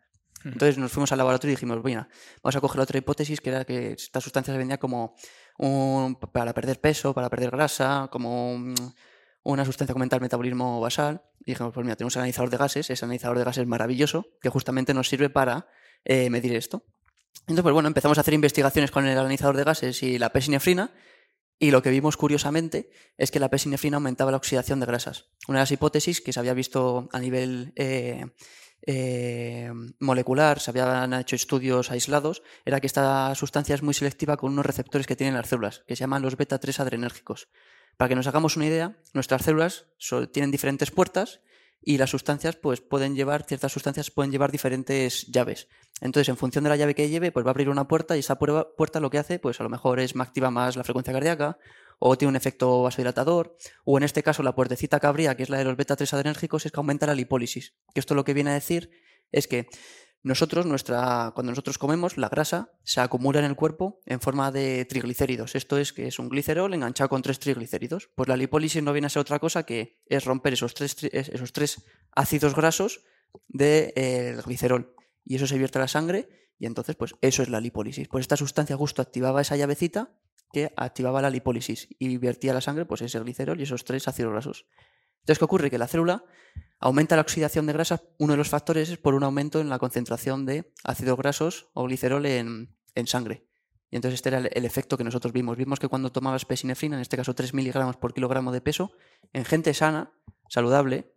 Hmm. Entonces nos fuimos al laboratorio y dijimos, bueno, vamos a coger otra hipótesis que era que esta sustancia se vendía como un, para perder peso, para perder grasa, como una sustancia que aumenta el metabolismo basal. Y dijimos, pues mira, tenemos un analizador de gases, ese analizador de gases maravilloso, que justamente nos sirve para eh, medir esto. Entonces, pues bueno, empezamos a hacer investigaciones con el analizador de gases y la pesinefrina, y lo que vimos curiosamente es que la pesinefrina aumentaba la oxidación de grasas. Una de las hipótesis que se había visto a nivel eh, eh, molecular, se habían hecho estudios aislados, era que esta sustancia es muy selectiva con unos receptores que tienen las células, que se llaman los beta-3 adrenérgicos. Para que nos hagamos una idea, nuestras células tienen diferentes puertas y las sustancias pues pueden llevar ciertas sustancias pueden llevar diferentes llaves. Entonces, en función de la llave que lleve, pues va a abrir una puerta y esa puerta lo que hace, pues a lo mejor es activa más la frecuencia cardíaca o tiene un efecto vasodilatador, o en este caso la puertecita que abría, que es la de los beta 3 adrenérgicos, es que aumenta la lipólisis. Que esto lo que viene a decir es que nosotros, nuestra, cuando nosotros comemos, la grasa se acumula en el cuerpo en forma de triglicéridos. Esto es que es un glicerol enganchado con tres triglicéridos. Pues la lipólisis no viene a ser otra cosa que es romper esos tres, esos tres ácidos grasos del de, glicerol. Y eso se vierte a la sangre y entonces, pues eso es la lipólisis. Pues esta sustancia justo activaba esa llavecita que activaba la lipólisis y vertía la sangre pues ese glicerol y esos tres ácidos grasos. Entonces, ¿qué ocurre? Que la célula aumenta la oxidación de grasas. Uno de los factores es por un aumento en la concentración de ácidos grasos o glicerol en, sangre. Y entonces este era el, efecto que nosotros vimos. Vimos que cuando tomabas pesinefrina, en este caso 3 miligramos por kilogramo de peso, en gente sana, saludable,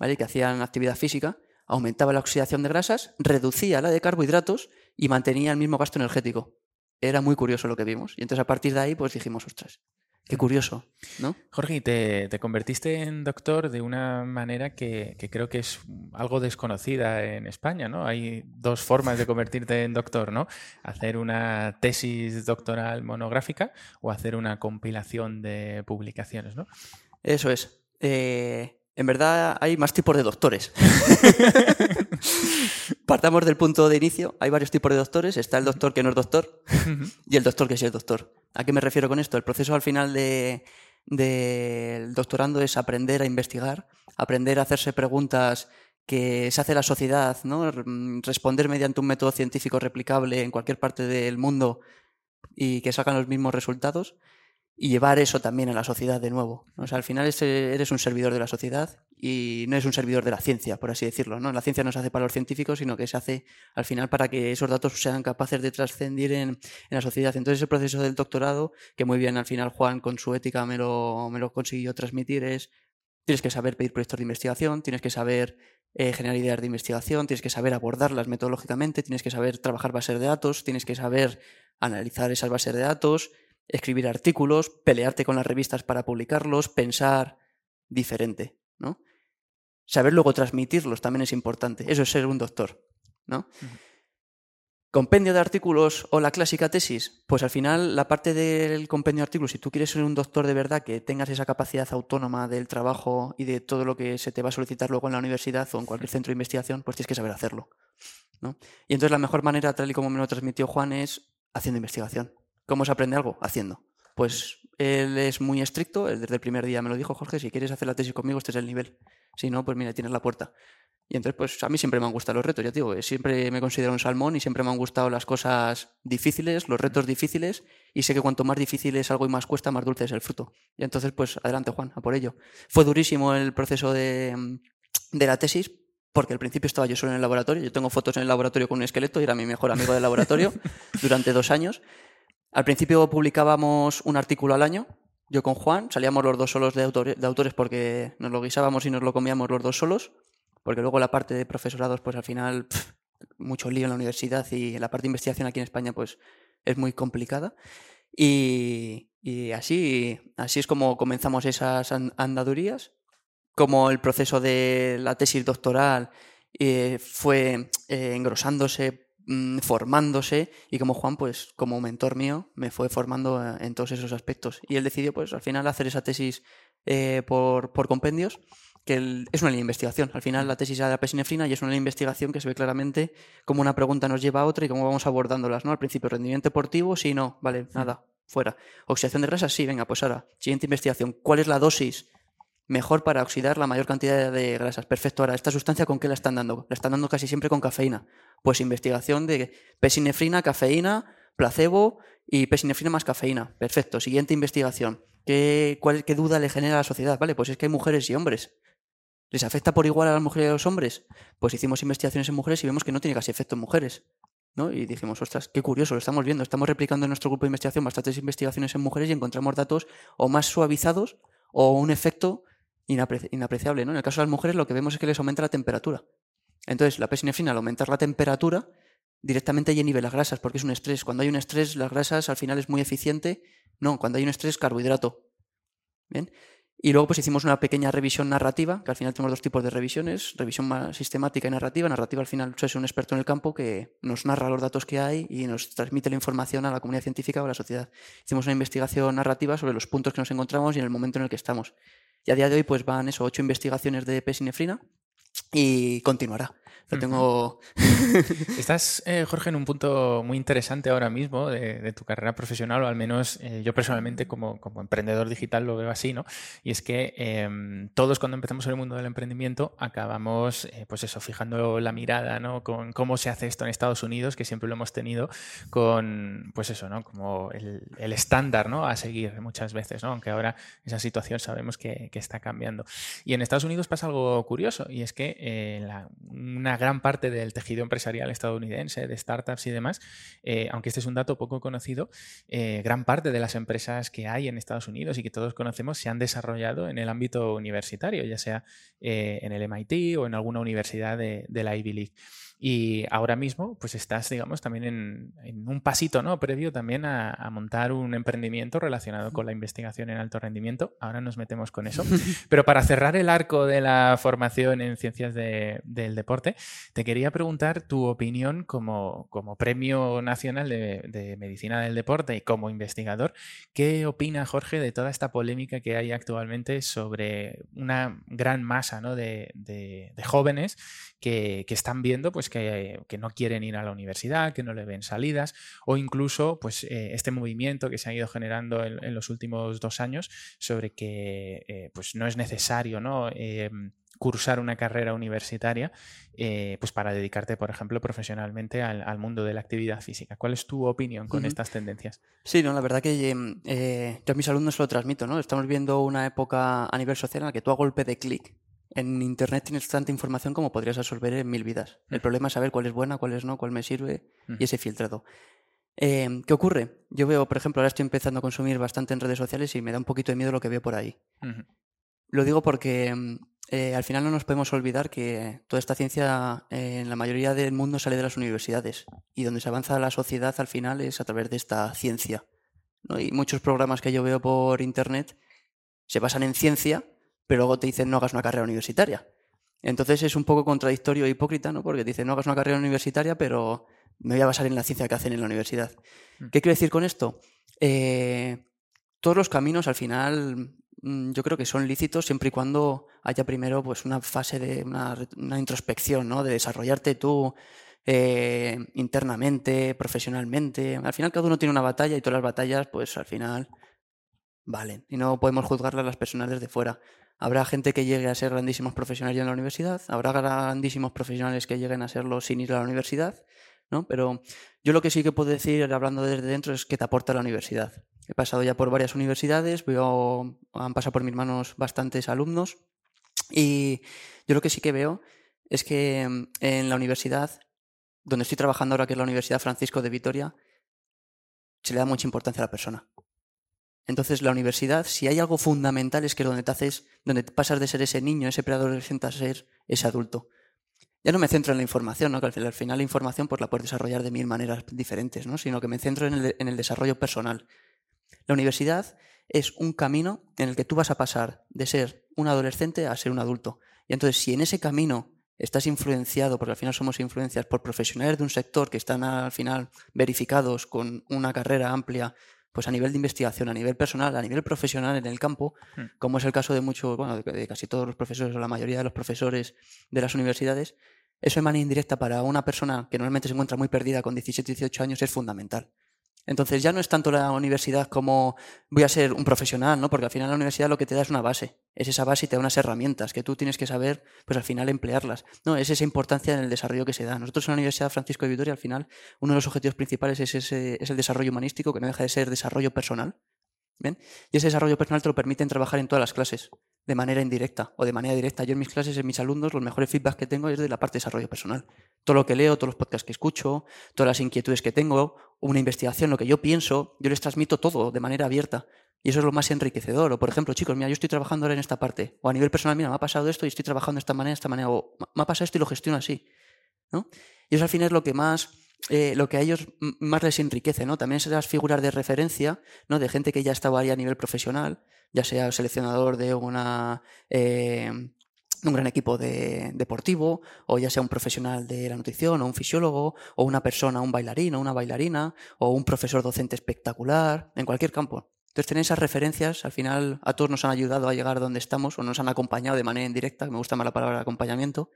¿vale? que hacían actividad física, aumentaba la oxidación de grasas, reducía la de carbohidratos y mantenía el mismo gasto energético. Era muy curioso lo que vimos. Y entonces a partir de ahí pues dijimos, ostras, Qué curioso, ¿no? Jorge, te, te convertiste en doctor de una manera que, creo que es algo desconocida en España, ¿no? Hay dos formas de convertirte en doctor, ¿no? Hacer una tesis doctoral monográfica o hacer una compilación de publicaciones, ¿no? Eso es. Eh, en verdad hay más tipos de doctores. Partamos del punto de inicio. Hay varios tipos de doctores. Está el doctor que no es doctor y el doctor que sí es doctor. ¿A qué me refiero con esto? El proceso al final del doctorando es aprender a investigar, aprender a hacerse preguntas que se hace la sociedad, ¿no? responder mediante un método científico replicable en cualquier parte del mundo y que sacan los mismos resultados. Y llevar eso también a la sociedad de nuevo. O sea, al final eres un servidor de la sociedad y no es un servidor de la ciencia, por así decirlo. ¿no? La ciencia no se hace para los científicos, sino que se hace al final para que esos datos sean capaces de trascendir en, la sociedad. Entonces, el proceso del doctorado, que muy bien al final Juan con su ética me lo, me lo consiguió transmitir, es tienes que saber pedir proyectos de investigación, tienes que saber eh, generar ideas de investigación, tienes que saber abordarlas metodológicamente, tienes que saber trabajar bases de datos, tienes que saber analizar esas bases de datos, escribir artículos, pelearte con las revistas para publicarlos, pensar diferente, ¿no? Saber luego transmitirlos también es importante. Eso es ser un doctor, ¿no? ¿Compendio de artículos o la clásica tesis? Pues al final la parte del compendio de artículos, si tú quieres ser un doctor de verdad que tengas esa capacidad autónoma del trabajo y de todo lo que se te va a solicitar luego en la universidad o en cualquier centro de investigación, pues tienes que saber hacerlo. ¿no? Y entonces la mejor manera, tal y como me lo transmitió Juan, es haciendo investigación. ¿Cómo se aprende algo? Haciendo. Pues él es muy estricto, desde el primer día me lo dijo, Jorge, si quieres hacer la tesis conmigo, este es el nivel. Si no, pues mira, tienes la puerta. Y entonces, pues a mí siempre me han gustado los retos, ya te digo, siempre me considero un salmón y siempre me han gustado las cosas difíciles, los retos difíciles, y sé que cuanto más difícil es algo y más cuesta, más dulce es el fruto. Y entonces, pues adelante, Juan, a por ello. Fue durísimo el proceso de, de la tesis, porque al principio estaba yo solo en el laboratorio, yo tengo fotos en el laboratorio con un esqueleto y era mi mejor amigo del laboratorio durante dos años. Al principio publicábamos un artículo al año, yo con Juan, salíamos los dos solos de, autores porque nos lo guisábamos y nos lo comíamos los dos solos, porque luego la parte de profesorados, pues al final, mucho lío en la universidad y la parte de investigación aquí en España, pues es muy complicada. Y, así, así es como comenzamos esas andadurías, como el proceso de la tesis doctoral eh, fue eh, engrosándose Mm, formándose y como Juan, pues como mentor mío, me fue formando eh, en todos esos aspectos. Y él decidió, pues al final, hacer esa tesis eh, por, por, compendios, que es una línea de investigación. Al final, la tesis era de la pesinefrina y es una línea de investigación que se ve claramente cómo una pregunta nos lleva a otra y cómo vamos abordándolas, ¿no? Al principio, rendimiento deportivo, sí, no, vale, nada, fuera. Oxidación de grasas, sí, venga, pues ahora, siguiente investigación, ¿cuál es la dosis mejor para oxidar la mayor cantidad de grasas. Perfecto. Ahora, ¿esta sustancia con qué la están dando? La están dando casi siempre con cafeína. Pues investigación de pesinefrina, cafeína, placebo y pesinefrina más cafeína. Perfecto. Siguiente investigación. ¿Qué, cuál, ¿Qué duda le genera a la sociedad? Vale, pues es que hay mujeres y hombres. ¿Les afecta por igual a las mujeres y a los hombres? Pues hicimos investigaciones en mujeres y vemos que no tiene casi efecto en mujeres. ¿no? Y dijimos, ostras, qué curioso, lo estamos viendo. Estamos replicando en nuestro grupo de investigación bastantes investigaciones en mujeres y encontramos datos o más suavizados o un efecto inapreciable. ¿no? En el caso de las mujeres lo que vemos es que les aumenta la temperatura. Entonces, la pesinefrina al aumentar la temperatura directamente ya nivela las grasas, porque es un estrés. Cuando hay un estrés, las grasas al final es muy eficiente. No, cuando hay un estrés, carbohidrato. ¿Bien? Y luego pues hicimos una pequeña revisión narrativa, que al final tenemos dos tipos de revisiones, revisión más sistemática y narrativa. Narrativa al final es un experto en el campo que nos narra los datos que hay y nos transmite la información a la comunidad científica o a la sociedad. Hicimos una investigación narrativa sobre los puntos que nos encontramos y en el momento en el que estamos. Y a día de hoy pues van eso, ocho investigaciones de pesinefrina y continuará. Lo tengo. Estás, eh, Jorge, en un punto muy interesante ahora mismo de, tu carrera profesional, o al menos eh, yo personalmente como, emprendedor digital lo veo así, ¿no? Y es que em, todos cuando empezamos en el mundo del emprendimiento acabamos, eh, pues eso, fijando la mirada, ¿no? Con cómo se hace esto en Estados Unidos, que siempre lo hemos tenido con, pues eso, ¿no? Como el, estándar, ¿no? A seguir muchas veces, ¿no? Aunque ahora esa situación sabemos que, que está cambiando. Y en Estados Unidos pasa algo curioso, y es que la, una gran parte del tejido empresarial estadounidense, de startups y demás, eh, aunque este es un dato poco conocido, eh, gran parte de las empresas que hay en Estados Unidos y que todos conocemos se han desarrollado en el ámbito universitario, ya sea eh, en el MIT o en alguna universidad de, de la Ivy League. Y ahora mismo, pues estás, digamos, también en, un pasito, ¿no? Previo también a, montar un emprendimiento relacionado con la investigación en alto rendimiento. Ahora nos metemos con eso. Pero para cerrar el arco de la formación en ciencias del deporte, te quería preguntar tu opinión como, como Premio Nacional de, Medicina del Deporte y como investigador. ¿Qué opina Jorge de toda esta polémica que hay actualmente sobre una gran masa ¿no? de, de, jóvenes que, que están viendo pues que, no quieren ir a la universidad, que no le ven salidas, o incluso pues, eh, este movimiento que se ha ido generando en, los últimos dos años sobre que eh, pues, no es necesario ¿no? Em, cursar una carrera universitaria, eh, pues para dedicarte, por ejemplo, profesionalmente al, mundo de la actividad física. ¿Cuál es tu opinión con estas tendencias? Sí, no, la verdad que eh, yo a mis alumnos lo transmito, ¿no? Estamos viendo una época a nivel social en la que tú a golpe de clic en Internet tienes tanta información como podrías absorber en mil vidas. El problema es saber cuál es buena, cuál es no, cuál me sirve y ese filtrado. Eh, ¿Qué ocurre? Yo veo, por ejemplo, ahora estoy empezando a consumir bastante en redes sociales y me da un poquito de miedo lo que veo por ahí. Lo digo porque mm, eh, al final no nos podemos olvidar que toda esta ciencia eh, en la mayoría del mundo sale de las universidades y donde se avanza la sociedad al final es a través de esta ciencia. Y muchos programas que yo veo por internet se basan en ciencia, pero luego te dicen no hagas una carrera universitaria. Entonces es un poco contradictorio e hipócrita, ¿no? Porque te dicen no hagas una carrera universitaria, pero me voy a basar en la ciencia que hacen en la universidad. Mm. ¿Qué quiero decir con esto? Eh, todos los caminos al final Mm, yo creo que son lícitos siempre y cuando haya primero pues una fase de una, introspección, ¿no? De desarrollarte tú eh, internamente, profesionalmente. Al final cada uno tiene una batalla y todas las batallas, pues al final valen. Y no podemos juzgarlas las personas desde fuera. Habrá gente que llegue a ser grandísimos profesionales en la universidad, habrá grandísimos profesionales que lleguen a serlo sin ir a la universidad, ¿no? Pero yo lo que sí que puedo decir, hablando desde dentro, es que te aporta la universidad. He pasado ya por varias universidades, veo, han pasado por mis manos bastantes alumnos y yo lo que sí que veo es que mm, en la universidad, donde estoy trabajando ahora, que es la Universidad Francisco de Vitoria, se le da mucha importancia a la persona. Entonces, la universidad, si hay algo fundamental, es que donde te haces, donde pasas de ser ese niño, ese preadolescente, a ser ese adulto. Ya no me centro en la información, ¿no? que al final, la información pues, la puedes desarrollar de mil maneras diferentes, ¿no? sino que me centro en el, en el desarrollo personal. La universidad es un camino en el que tú vas a pasar de ser un adolescente a ser un adulto. Y entonces, si en ese camino estás influenciado, porque al final somos influencias por profesionales de un sector que están al final verificados con una carrera amplia, pues a nivel de investigación, a nivel personal, a nivel profesional en el campo, hmm. como es el caso de muchos, bueno, de, casi todos los profesores o la mayoría de los profesores de las universidades, eso de manera indirecta para una persona que normalmente se encuentra muy perdida con 17, 18 años es fundamental. Entonces ya no es tanto la universidad como voy a ser un profesional, ¿no? Porque al final la universidad lo que te da es una base. Es esa base y te da unas herramientas que tú tienes que saber, pues al final emplearlas. No, es esa importancia en el desarrollo que se da. Nosotros en la Universidad Francisco de Vitoria, al final, uno de los objetivos principales es, ese, es el desarrollo humanístico, que no deja de ser desarrollo personal. ¿Ven? Y ese desarrollo personal te lo permiten trabajar en todas las clases, de manera indirecta o de manera directa. Yo en mis clases, en mis alumnos, los mejores feedbacks que tengo es de la parte de desarrollo personal. Todo lo que leo, todos los podcasts que escucho, todas las inquietudes que tengo, una investigación, lo que yo pienso, yo les transmito todo de manera abierta. Y eso es lo más enriquecedor. O, por ejemplo, chicos, mira, yo estoy trabajando ahora en esta parte. O a nivel personal, mira, me ha pasado esto y estoy trabajando de esta manera, de esta manera. O me ha pasado esto y lo gestiono así. ¿no? Y eso al final es lo que más eh, lo que a ellos más les enriquece, ¿no? También esas figuras de referencia, ¿no? De gente que ya estaba ahí a nivel profesional, ya sea seleccionador de una eh, un gran equipo de, deportivo, o ya sea un profesional de la nutrición, o un fisiólogo, o una persona, un bailarín, o una bailarina, o un profesor docente espectacular, en cualquier campo. Entonces, tener esas referencias, al final, a todos nos han ayudado a llegar donde estamos, o nos han acompañado de manera indirecta, me gusta más la palabra acompañamiento,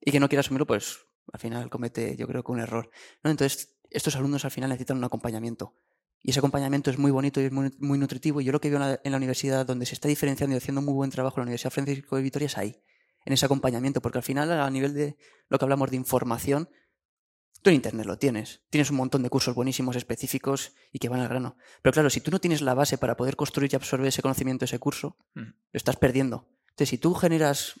y que no quiera asumirlo, pues al final comete, yo creo que un error. ¿no? Entonces, estos alumnos al final necesitan un acompañamiento. Y ese acompañamiento es muy bonito y es muy, nutritivo. Y yo lo que veo en la, universidad, donde se está diferenciando y haciendo muy buen trabajo, la Universidad Francisco de Vitoria, es ahí, en ese acompañamiento. Porque al final, a nivel de lo que hablamos de información, tú en Internet lo tienes. Tienes un montón de cursos buenísimos, específicos y que van al grano. Pero claro, si tú no tienes la base para poder construir y absorber ese conocimiento, ese curso, mm. lo estás perdiendo. Entonces, si tú generas,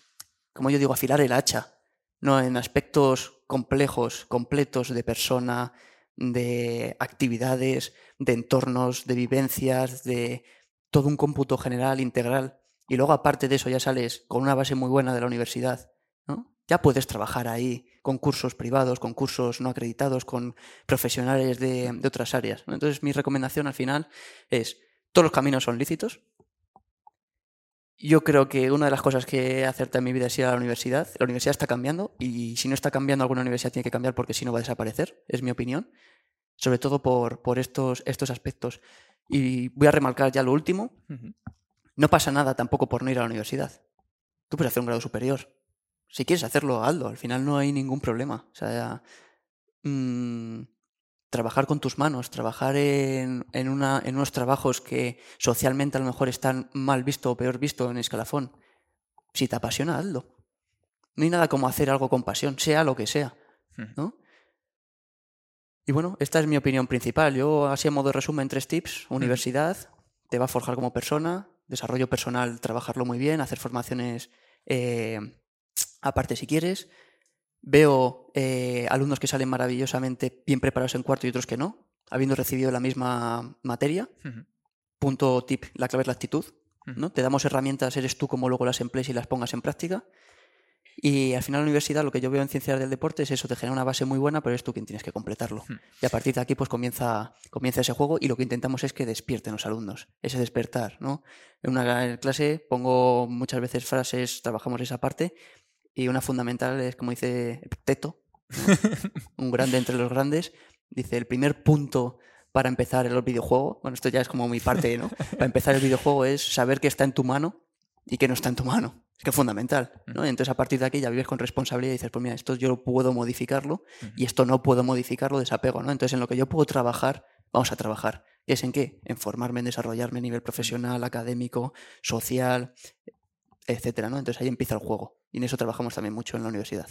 como yo digo, afilar el hacha no en aspectos complejos, completos de persona, de actividades, de entornos, de vivencias, de todo un cómputo general, integral. Y luego, aparte de eso, ya sales con una base muy buena de la universidad. ¿no? Ya puedes trabajar ahí con cursos privados, con cursos no acreditados, con profesionales de, otras áreas. Entonces, mi recomendación al final es, todos los caminos son lícitos, yo creo que una de las cosas que he acertado en mi vida es ir a la universidad. La universidad está cambiando y si no está cambiando, alguna universidad tiene que cambiar porque si no va a desaparecer, es mi opinión. Sobre todo por, por estos, estos aspectos. Y voy a remarcar ya lo último. No pasa nada tampoco por no ir a la universidad. Tú puedes hacer un grado superior. Si quieres hacerlo, hazlo. Al final no hay ningún problema. O sea, mmm, trabajar con tus manos, trabajar en, en, una, en unos trabajos que socialmente a lo mejor están mal visto o peor visto en escalafón. Si te apasiona, hazlo. No hay nada como hacer algo con pasión, sea lo que sea, Hmm. ¿no? Y bueno, esta es mi opinión principal. Yo, así a modo de resumen, tres tips. Universidad, te va a forjar como persona. Desarrollo personal, trabajarlo muy bien, hacer formaciones eh, aparte si quieres. Veo eh, alumnos que salen maravillosamente bien preparados en cuarto y otros que no, habiendo recibido la misma materia. Punto tip, la clave es la actitud. ¿no? Te damos herramientas, eres tú como luego las emplees y las pongas en práctica. Y al final la universidad, lo que yo veo en ciencias del deporte es eso, te genera una base muy buena, pero eres tú quien tienes que completarlo. Hmm. Y a partir de aquí pues comienza, comienza ese juego y lo que intentamos es que despierten los alumnos, ese despertar, ¿no? En una clase pongo muchas veces frases, trabajamos esa parte y una fundamental es como dice Teto, ¿no? un grande entre los grandes, dice el primer punto para empezar el videojuego, bueno, esto ya es como mi parte, ¿no? Para empezar el videojuego es saber que está en tu mano y que no está en tu mano. Es que es fundamental, ¿no? Y entonces a partir de aquí ya vives con responsabilidad y dices, pues mira, esto yo puedo modificarlo y esto no puedo modificarlo, desapego, ¿no? Entonces en lo que yo puedo trabajar, vamos a trabajar. ¿Y es en qué? En formarme, en desarrollarme a nivel profesional, académico, social, etcétera, ¿no? Entonces ahí empieza el juego. Y en eso trabajamos también mucho en la universidad.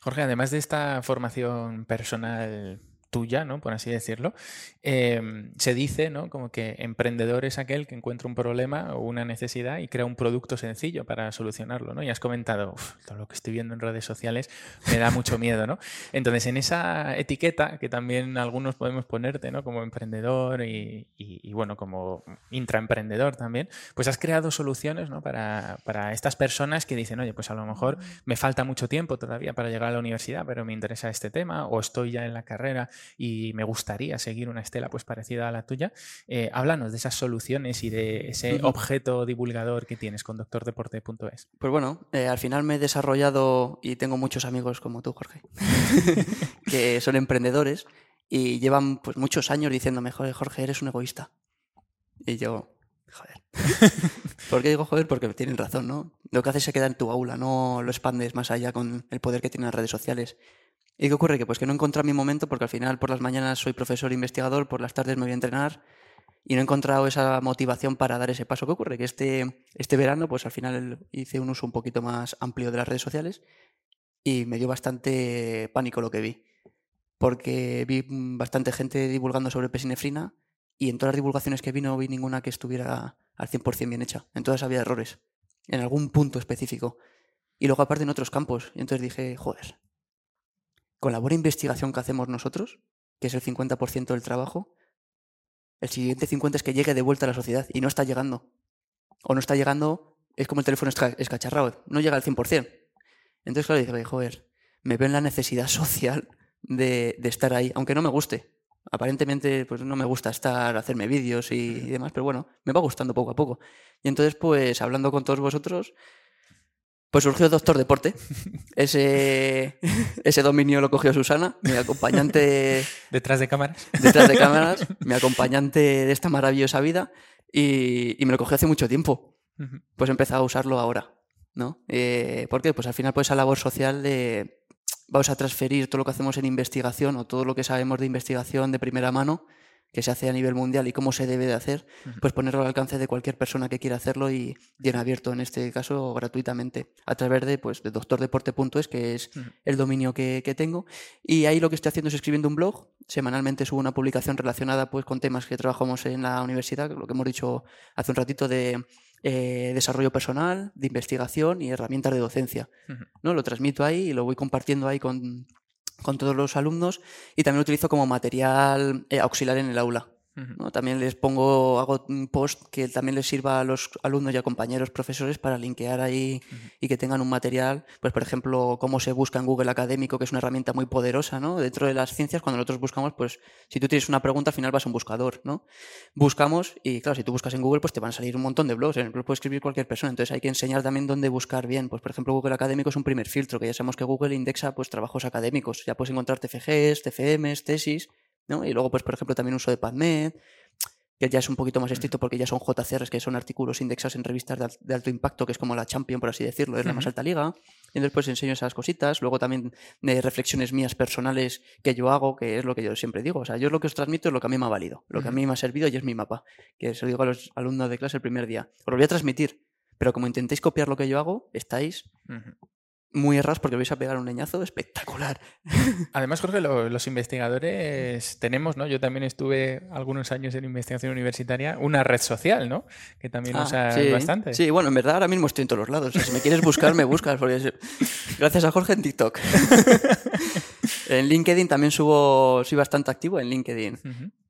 Jorge, además de esta formación personal tuya, ¿no? Por así decirlo, eh, se dice, ¿no? Como que emprendedor es aquel que encuentra un problema o una necesidad y crea un producto sencillo para solucionarlo, ¿no? Y has comentado, "Uf, todo lo que estoy viendo en redes sociales me da mucho miedo, ¿no? Entonces, en esa etiqueta que también algunos podemos ponerte, ¿no? Como emprendedor y, y- y, bueno, como intraemprendedor también, pues has creado soluciones, ¿no? Para, para estas personas que dicen, oye, pues a lo mejor me falta mucho tiempo todavía para llegar a la universidad, pero me interesa este tema, o estoy ya en la carrera y me gustaría seguir una estela pues parecida a la tuya. Eh, háblanos de esas soluciones y de ese objeto divulgador que tienes con doctordeporte.es. Pues bueno, eh, al final me he desarrollado y tengo muchos amigos como tú, Jorge, que son emprendedores y llevan pues muchos años diciéndome, Jorge, eres un egoísta. Y yo, joder. ¿Por qué digo joder? Porque tienen razón, ¿no? Lo que haces se queda en tu aula, no lo expandes más allá con el poder que tienen las redes sociales. ¿Y qué ocurre? Que pues que no he encontrado mi momento porque al final por las mañanas soy profesor e investigador, por las tardes me voy a entrenar y no he encontrado esa motivación para dar ese paso. ¿Qué ocurre? Que este, este verano pues al final hice un uso un poquito más amplio de las redes sociales y me dio bastante pánico lo que vi. Porque vi bastante gente divulgando sobre pesinefrina y en todas las divulgaciones que vi no vi ninguna que estuviera al 100% bien hecha. En todas había errores, en algún punto específico. Y luego aparte en otros campos. Y entonces dije, joder, con la buena investigación que hacemos nosotros, que es el 50% del trabajo, el siguiente 50% es que llegue de vuelta a la sociedad y no está llegando. O no está llegando, es como el teléfono esca- escacharrado, no llega al 100%. Entonces, claro, dije, joder, me veo en la necesidad social de, de estar ahí, aunque no me guste. Aparentemente, pues no me gusta estar, hacerme vídeos y, y demás, pero bueno, me va gustando poco a poco. Y entonces, pues, hablando con todos vosotros, pues surgió Doctor Deporte. Ese, ese dominio lo cogió Susana, mi acompañante Detrás de cámaras. detrás de cámaras, mi acompañante de esta maravillosa vida, y, y me lo cogió hace mucho tiempo. Pues he empezado a usarlo ahora, ¿no? Eh, ¿Por qué? Pues al final, pues esa labor social de vamos a transferir todo lo que hacemos en investigación o todo lo que sabemos de investigación de primera mano que se hace a nivel mundial y cómo se debe de hacer, pues ponerlo al alcance de cualquier persona que quiera hacerlo y, y en abierto, en este caso gratuitamente, a través de, pues, de doctordeporte.es, que es el dominio que, que tengo. Y ahí lo que estoy haciendo es escribiendo un blog. Semanalmente subo una publicación relacionada pues, con temas que trabajamos en la universidad, lo que hemos dicho hace un ratito de eh, desarrollo personal, de investigación y herramientas de docencia. ¿no? Lo transmito ahí y lo voy compartiendo ahí con, con todos los alumnos y también lo utilizo como material eh, auxiliar en el aula. También les pongo, hago un post que también les sirva a los alumnos y a compañeros profesores para linkear ahí y que tengan un material, pues por ejemplo, cómo se busca en Google Académico, que es una herramienta muy poderosa, ¿no? Dentro de las ciencias, cuando nosotros buscamos, pues si tú tienes una pregunta, al final vas a un buscador, ¿no? Buscamos y claro, si tú buscas en Google, pues te van a salir un montón de blogs, en el blog puede escribir cualquier persona, entonces hay que enseñar también dónde buscar bien. Pues por ejemplo, Google Académico es un primer filtro, que ya sabemos que Google indexa pues trabajos académicos, ya puedes encontrar TFGs, TFMs, tesis, ¿no? Y luego pues por ejemplo también uso de PubMed, que ya es un poquito más estricto porque ya son JCRs, que son artículos indexados en revistas de, al- de alto impacto, que es como la Champion, por así decirlo, es la más alta liga. Y entonces pues enseño esas cositas. Luego también de reflexiones mías personales que yo hago, que es lo que yo siempre digo. O sea, yo lo que os transmito es lo que a mí me ha valido, lo que a mí me ha servido y es mi mapa, que se lo digo a los alumnos de clase el primer día. Os lo voy a transmitir, pero como intentéis copiar lo que yo hago, estáis. Muy errados porque vais a pegar un leñazo espectacular. Además, Jorge, los investigadores tenemos, ¿no? Yo también estuve algunos años en investigación universitaria, una red social, ¿no? Que también Ah, usas sí. bastante. Sí, bueno, en verdad ahora mismo estoy en todos los lados. O sea, si me quieres buscar, me buscas. Porque Gracias a Jorge en TikTok. en LinkedIn también subo, soy bastante activo en LinkedIn.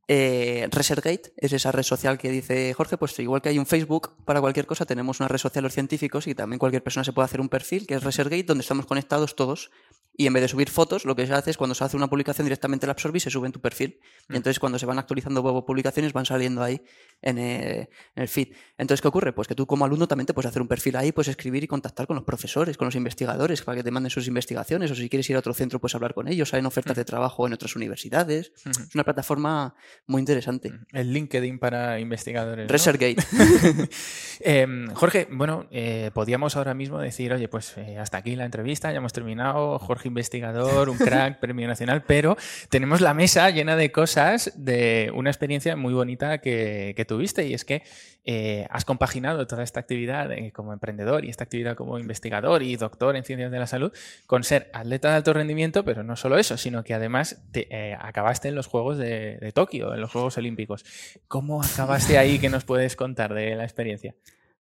Eh, ResearchGate es esa red social que dice Jorge, pues igual que hay un Facebook para cualquier cosa, tenemos una red social los científicos y también cualquier persona se puede hacer un perfil que es ResearchGate donde estamos conectados todos y en vez de subir fotos, lo que se hace es cuando se hace una publicación directamente la absorbe y se sube en tu perfil. Y entonces cuando se van actualizando nuevas publicaciones van saliendo ahí en el, en el feed. Entonces, ¿qué ocurre? Pues que tú como alumno también te puedes hacer un perfil ahí, puedes escribir y contactar con los profesores, con los investigadores para que te manden sus investigaciones o si quieres ir a otro centro puedes hablar con ellos, hay ofertas de trabajo en otras universidades. Es una plataforma muy interesante. El LinkedIn para investigadores. ¿no? ResearchGate. Em, Jorge, bueno, eh, podíamos ahora mismo decir, oye, pues eh, hasta aquí la entrevista, ya hemos terminado, Jorge investigador, un crack, premio nacional, pero tenemos la mesa llena de cosas de una experiencia muy bonita que, que tuviste y es que eh, has compaginado toda esta actividad eh, como emprendedor y esta actividad como investigador y doctor en ciencias de la salud con ser atleta de alto rendimiento, pero no solo eso, sino que además te, acabaste en los Juegos de, de Tokio, en los Juegos Olímpicos. ¿Cómo acabaste ahí? ¿Qué nos puedes contar de la experiencia?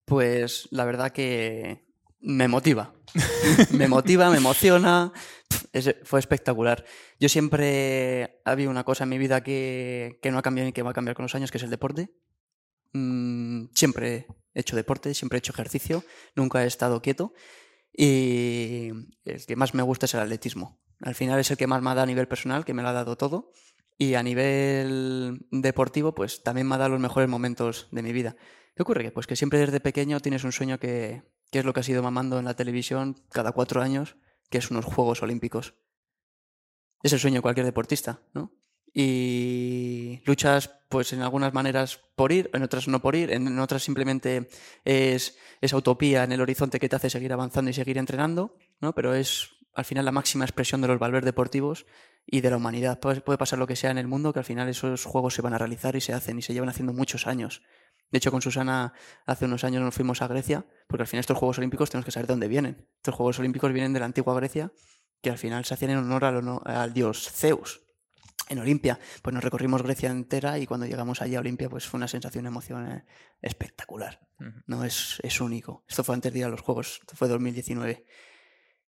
Pues la verdad que me motiva. me motiva, me emociona. Es- fue espectacular. Yo siempre había una cosa en mi vida que, que no ha cambiado ni que va a cambiar con los años, que es el deporte. Mm, siempre he hecho deporte, siempre he hecho ejercicio, nunca he estado quieto. Y el que más me gusta es el atletismo. Al final es el que más me ha dado a nivel personal, que me lo ha dado todo. Y a nivel deportivo, pues también me ha dado los mejores momentos de mi vida. ¿Qué ocurre? Pues que siempre desde pequeño tienes un sueño que, que es lo que has ido mamando en la televisión cada cuatro años, que es unos Juegos Olímpicos. Es el sueño de cualquier deportista, ¿no? Y luchas, pues en algunas maneras por ir, en otras no por ir, en otras simplemente es esa utopía en el horizonte que te hace seguir avanzando y seguir entrenando, ¿no? Pero es al final la máxima expresión de los valores deportivos y de la humanidad. Puede, pasar lo que sea en el mundo, que al final esos juegos se van a realizar y se hacen y se llevan haciendo muchos años. De hecho, con Susana hace unos años nos fuimos a Grecia, porque al final estos Juegos Olímpicos tenemos que saber de dónde vienen. Estos Juegos Olímpicos vienen de la antigua Grecia, que al final se hacían en honor al, al dios Zeus. En Olimpia, pues nos recorrimos Grecia entera y cuando llegamos allí a Olimpia, pues fue una sensación, una emoción eh, espectacular. No es, es único. Esto fue antes de ir a los Juegos, esto fue 2019.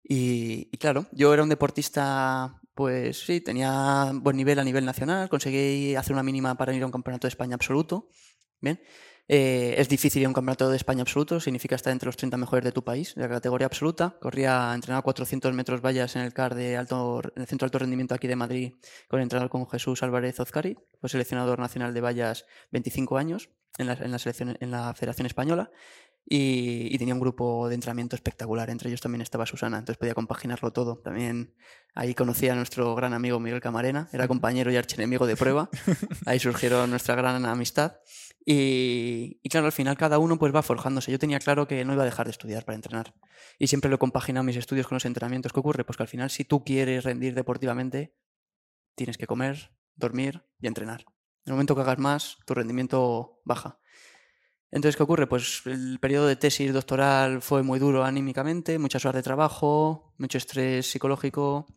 Y, claro, yo era un deportista, pues sí, tenía buen nivel a nivel nacional, conseguí hacer una mínima para ir a un campeonato de España absoluto. Bien. Eh, es difícil ir a un campeonato de España absoluto, significa estar entre los 30 mejores de tu país, de la categoría absoluta. Corría, entrenaba 400 metros vallas en el CAR de alto, en el Centro Alto Rendimiento aquí de Madrid, con el con Jesús Álvarez Ozcari, fue seleccionador nacional de vallas 25 años en la, en la selección, en la Federación Española. Y, y tenía un grupo de entrenamiento espectacular, entre ellos también estaba Susana, entonces podía compaginarlo todo. También ahí conocí a nuestro gran amigo Miguel Camarena, era compañero y archienemigo de prueba, ahí surgieron nuestra gran amistad. Y, y claro, al final cada uno pues va forjándose. Yo tenía claro que no iba a dejar de estudiar para entrenar. Y siempre lo he compaginado mis estudios con los entrenamientos. ¿Qué ocurre? Pues que al final si tú quieres rendir deportivamente, tienes que comer, dormir y entrenar. En el momento que hagas más, tu rendimiento baja. Entonces, ¿qué ocurre? Pues el periodo de tesis doctoral fue muy duro anímicamente, muchas horas de trabajo, mucho estrés psicológico.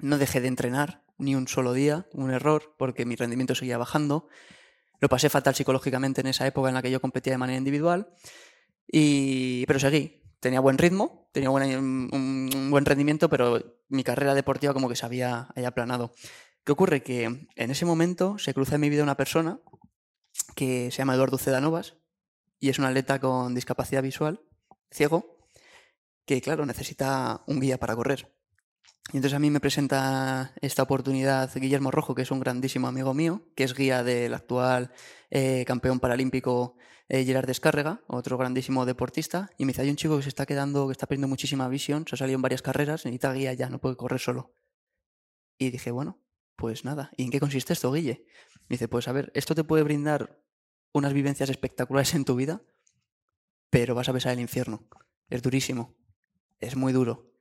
No dejé de entrenar ni un solo día, un error, porque mi rendimiento seguía bajando. Lo pasé fatal psicológicamente en esa época en la que yo competía de manera individual. Y... Pero seguí. Tenía buen ritmo, tenía buena- un, buen rendimiento, pero mi carrera deportiva como que se había aplanado. ¿Qué ocurre? Que en ese momento se cruza en mi vida una persona que se llama Eduardo Cedanovas y es un atleta con discapacidad visual, ciego, que claro, necesita un guía para correr. Y entonces a mí me presenta esta oportunidad Guillermo Rojo, que es un grandísimo amigo mío, que es guía del actual eh, campeón paralímpico eh, Gerard Descárrega, otro grandísimo deportista, y me dice, hay un chico que se está quedando, que está perdiendo muchísima visión, se ha salido en varias carreras, necesita guía ya, no puede correr solo. Y dije, bueno, pues nada, ¿y en qué consiste esto, Guille? Me dice, pues a ver, esto te puede brindar unas vivencias espectaculares en tu vida, pero vas a besar el infierno. Es durísimo, es muy duro,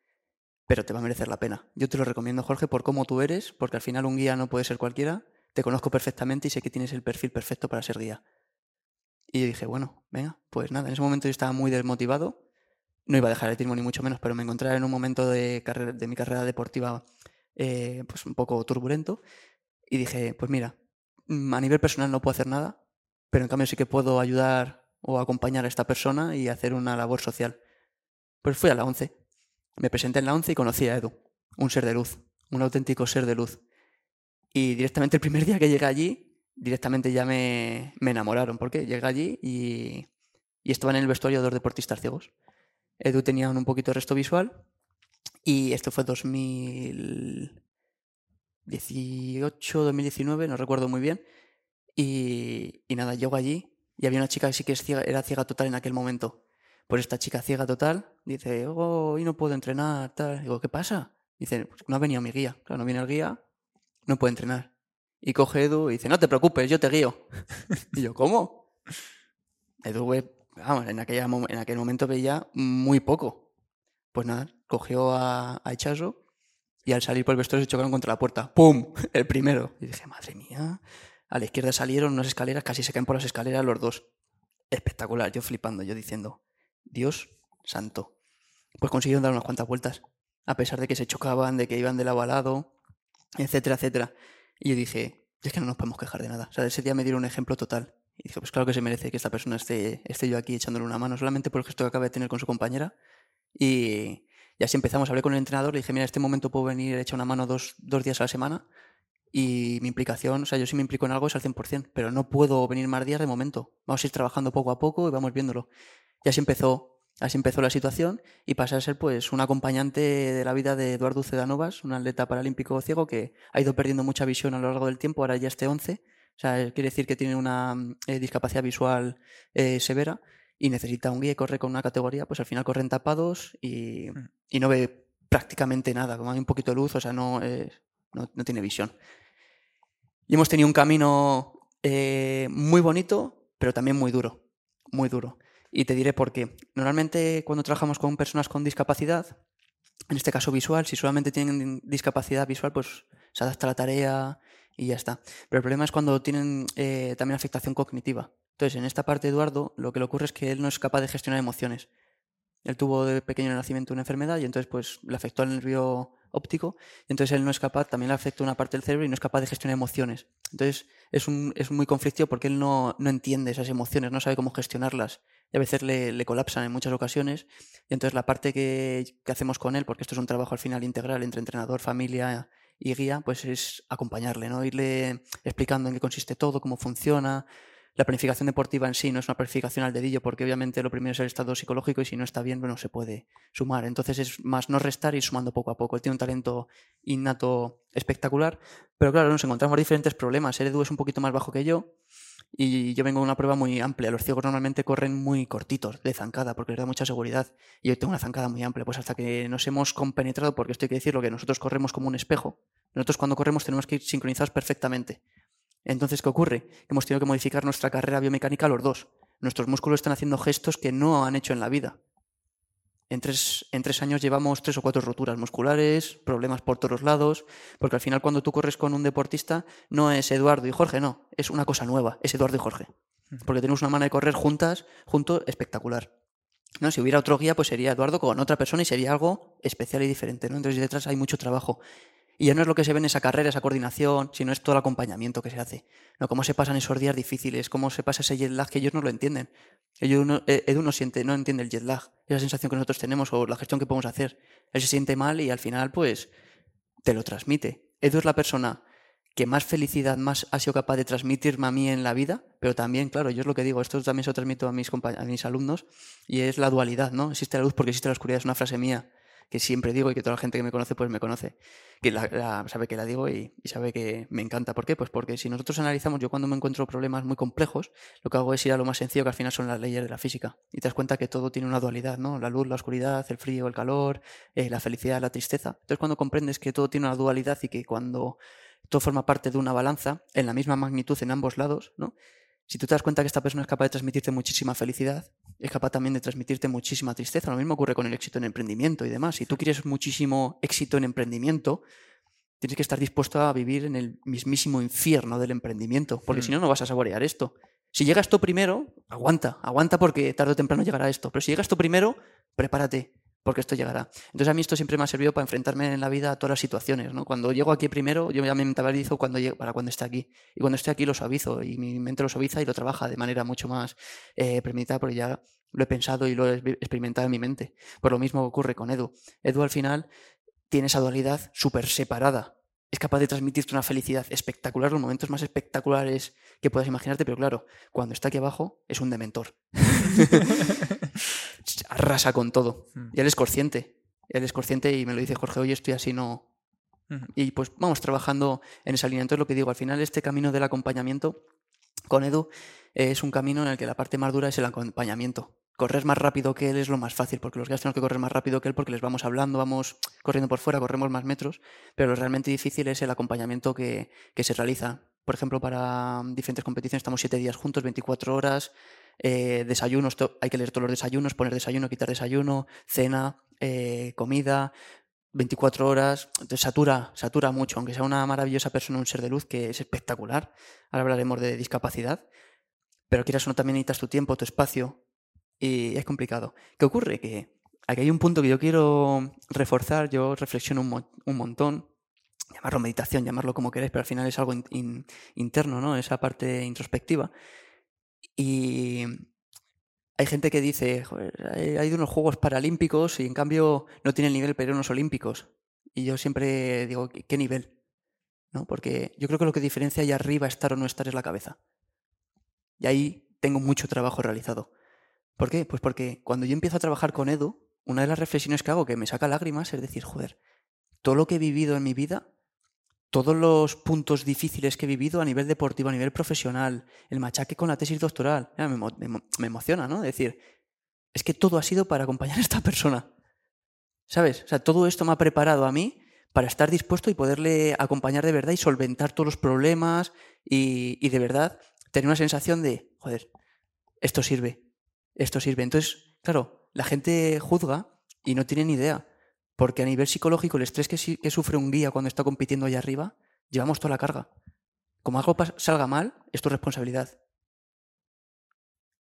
pero te va a merecer la pena. Yo te lo recomiendo, Jorge, por cómo tú eres, porque al final un guía no puede ser cualquiera, te conozco perfectamente y sé que tienes el perfil perfecto para ser guía. Y yo dije, bueno, venga, pues nada, en ese momento yo estaba muy desmotivado, no iba a dejar el atletismo ni mucho menos, pero me encontré en un momento de, de mi carrera deportiva eh, pues un poco turbulento y dije, pues mira, mm, a nivel personal no puedo hacer nada, pero en cambio sí que puedo ayudar o acompañar a esta persona y hacer una labor social. Pues fui a la 11. Me presenté en la 11 y conocí a Edu, un ser de luz, un auténtico ser de luz. Y directamente el primer día que llegué allí, directamente ya me, me enamoraron, porque llegué allí y, y estaban en el vestuario dos deportistas ciegos. Edu tenía un poquito de resto visual y esto fue 2018, 2019, no recuerdo muy bien. Y, y nada, llego allí y había una chica que sí que es ciega, era ciega total en aquel momento. Pues esta chica ciega total dice, oh, hoy no puedo entrenar, tal. Digo, ¿qué pasa? Dice, pues no ha venido mi guía. Claro, no viene el guía, no puede entrenar. Y coge Edu y dice, no te preocupes, yo te guío. y yo, ¿cómo? Edu, vamos, en, aquella, en aquel momento veía muy poco. Pues nada, cogió a, a Echazo y al salir por el vestuario se chocaron contra la puerta. ¡Pum! El primero. Y dije, madre mía. A la izquierda salieron unas escaleras, casi se caen por las escaleras los dos. Espectacular, yo flipando, yo diciendo, Dios santo. Pues consiguieron dar unas cuantas vueltas, a pesar de que se chocaban, de que iban de lado a lado, etcétera, etcétera. Y yo dije, es que no nos podemos quejar de nada. O sea, ese día me dieron un ejemplo total. Y dije, pues claro que se merece que esta persona esté, esté yo aquí echándole una mano, solamente por el gesto que acaba de tener con su compañera. Y, y así empezamos, hablé con el entrenador, le dije, mira, en este momento puedo venir echar una mano dos, dos días a la semana y mi implicación, o sea, yo sí me implico en algo es al 100%, pero no puedo venir más días de momento. Vamos a ir trabajando poco a poco y vamos viéndolo. Y así empezó, así empezó la situación y pasé a ser pues un acompañante de la vida de Eduardo Cedanovas, un atleta paralímpico ciego que ha ido perdiendo mucha visión a lo largo del tiempo, ahora ya este 11. O sea, quiere decir que tiene una eh, discapacidad visual eh, severa y necesita un guía y corre con una categoría, pues al final corren tapados y, y no ve prácticamente nada, como hay un poquito de luz, o sea, no, eh, no, no, tiene visión. Y hemos tenido un camino eh, muy bonito, pero también muy duro, muy duro. Y te diré por qué. Normalmente cuando trabajamos con personas con discapacidad, en este caso visual, si solamente tienen discapacidad visual, pues se adapta a la tarea y ya está. Pero el problema es cuando tienen eh, también afectación cognitiva. Entonces, en esta parte, Eduardo, lo que le ocurre es que él no es capaz de gestionar emociones. Él tuvo de pequeño nacimiento una enfermedad y entonces pues le afectó al nervio óptico entonces él no es capaz, también le afecta una parte del cerebro y no es capaz de gestionar emociones. Entonces es, un, es muy conflictivo porque él no, no, entiende esas emociones, no sabe cómo gestionarlas y a veces le, le colapsan en muchas ocasiones y entonces la parte que, que, hacemos con él, porque esto es un trabajo al final integral entre entrenador, familia y guía, pues es acompañarle, ¿no? irle explicando en qué consiste todo, cómo funciona, la planificación deportiva en sí no es una planificación al dedillo, porque obviamente lo primero es el estado psicológico y si no está bien, no se puede sumar. Entonces es más no restar y sumando poco a poco. Él tiene un talento innato espectacular, pero claro, nos encontramos diferentes problemas. Edu es un poquito más bajo que yo y yo vengo de una prueba muy amplia. Los ciegos normalmente corren muy cortitos de zancada porque les da mucha seguridad y yo tengo una zancada muy amplia. Pues hasta que nos hemos compenetrado, porque esto hay que decirlo, que nosotros corremos como un espejo. Nosotros cuando corremos tenemos que ir sincronizados perfectamente. Entonces, ¿qué ocurre? Hemos tenido que modificar nuestra carrera biomecánica los dos. Nuestros músculos están haciendo gestos que no han hecho en la vida. En tres, en tres, años llevamos tres o cuatro roturas musculares, problemas por todos lados, porque al final cuando tú corres con un deportista no es Eduardo y Jorge, no, es una cosa nueva, es Eduardo y Jorge. Porque tenemos una manera de correr juntas, junto, espectacular. ¿No? Si hubiera otro guía, pues sería Eduardo con otra persona y sería algo especial y diferente. ¿no? Entonces detrás hay mucho trabajo. Y ya no es lo que se ve en esa carrera, esa coordinación, sino es todo el acompañamiento que se hace. ¿no? Cómo se pasan esos días difíciles, cómo se pasa ese jet lag que ellos no lo entienden. Ellos no, eh, Edu no, siente, no entiende el jet lag, esa sensación que nosotros tenemos o la gestión que podemos hacer. Él se siente mal y al final, pues, te lo transmite. Edu es la persona que más felicidad más ha sido capaz de transmitirme a mí en la vida, pero también, claro, yo es lo que digo, esto también se lo transmito a mis, a mis alumnos, y es la dualidad, ¿no? Existe la luz porque existe la oscuridad, es una frase mía que siempre digo y que toda la gente que me conoce pues me conoce, que la, sabe que la digo y, y, sabe que me encanta. ¿Por qué? Pues porque si nosotros analizamos, yo cuando me encuentro problemas muy complejos, lo que hago es ir a lo más sencillo que al final son las leyes de la física. Y te das cuenta que todo tiene una dualidad, ¿no? La luz, la oscuridad, el frío, el calor, eh, la felicidad, la tristeza. Entonces cuando comprendes que todo tiene una dualidad y que cuando todo forma parte de una balanza, en la misma magnitud en ambos lados, ¿no? Si tú te das cuenta que esta persona es capaz de transmitirte muchísima felicidad, es capaz también de transmitirte muchísima tristeza. Lo mismo ocurre con el éxito en emprendimiento y demás. Si tú quieres muchísimo éxito en emprendimiento, tienes que estar dispuesto a vivir en el mismísimo infierno del emprendimiento, porque hmm. si no, no vas a saborear esto. Si llegas tú primero, aguanta, aguanta porque tarde o temprano llegará esto. Pero si llegas tú primero, prepárate, porque esto llegará. Entonces a mí esto siempre me ha servido para enfrentarme en la vida a todas las situaciones. ¿no? Cuando llego aquí primero, yo ya me mentalizo cuando llego, para cuando esté aquí. Y cuando esté aquí lo suavizo y mi mente lo suaviza y lo trabaja de manera mucho más eh, premeditada porque ya lo he pensado y lo he experimentado en mi mente. Por lo mismo ocurre con Edu. Edu al final tiene esa dualidad súper separada. Es capaz de transmitirte una felicidad espectacular, los momentos más espectaculares que puedas imaginarte, pero claro, cuando está aquí abajo es un dementor. Arrasa con todo. Mm. Y él es consciente. Él es consciente y me lo dice Jorge, oye, estoy así, no. Y pues vamos trabajando en esa línea. Entonces lo que digo, al final este camino del acompañamiento con Edu es un camino en el que la parte más dura es el acompañamiento. Correr más rápido que él es lo más fácil, porque los guías tenemos que correr más rápido que él porque les vamos hablando, vamos corriendo por fuera, corremos más metros, pero lo realmente difícil es el acompañamiento que, que se realiza. Por ejemplo, para diferentes competiciones estamos siete días juntos, 24 horas, eh, desayunos, hay que leer todos los desayunos, poner desayuno, quitar desayuno, cena, eh, comida, 24 horas, entonces satura, satura mucho, aunque sea una maravillosa persona, un ser de luz que es espectacular. Ahora hablaremos de discapacidad, pero quieras o no también necesitas tu tiempo, tu espacio, y es complicado. ¿Qué ocurre? Que aquí hay un punto que yo quiero reforzar, yo reflexiono un, montón, llamarlo meditación, llamarlo como queréis, pero al final es algo interno, ¿no? Esa parte introspectiva. Y hay gente que dice, hay de unos Juegos Paralímpicos y en cambio no tiene el nivel pero unos Olímpicos. Y yo siempre digo, ¿qué nivel? ¿No? Porque yo creo que lo que diferencia allá arriba estar o no estar es la cabeza. Y ahí tengo mucho trabajo realizado. ¿Por qué? Pues porque cuando yo empiezo a trabajar con Edu, una de las reflexiones que hago que me saca lágrimas es decir, joder, todo lo que he vivido en mi vida todos los puntos difíciles que he vivido a nivel deportivo, a nivel profesional, el machaque con la tesis doctoral, me, emociona, ¿no? Decir, es que todo ha sido para acompañar a esta persona. ¿Sabes? O sea, todo esto me ha preparado a mí para estar dispuesto y poderle acompañar de verdad y solventar todos los problemas y, y de verdad tener una sensación de, joder, esto sirve, esto sirve. Entonces, claro, la gente juzga y no tiene ni idea. Porque a nivel psicológico, el estrés que, que sufre un guía cuando está compitiendo allá arriba, llevamos toda la carga. Como algo salga mal, es tu responsabilidad.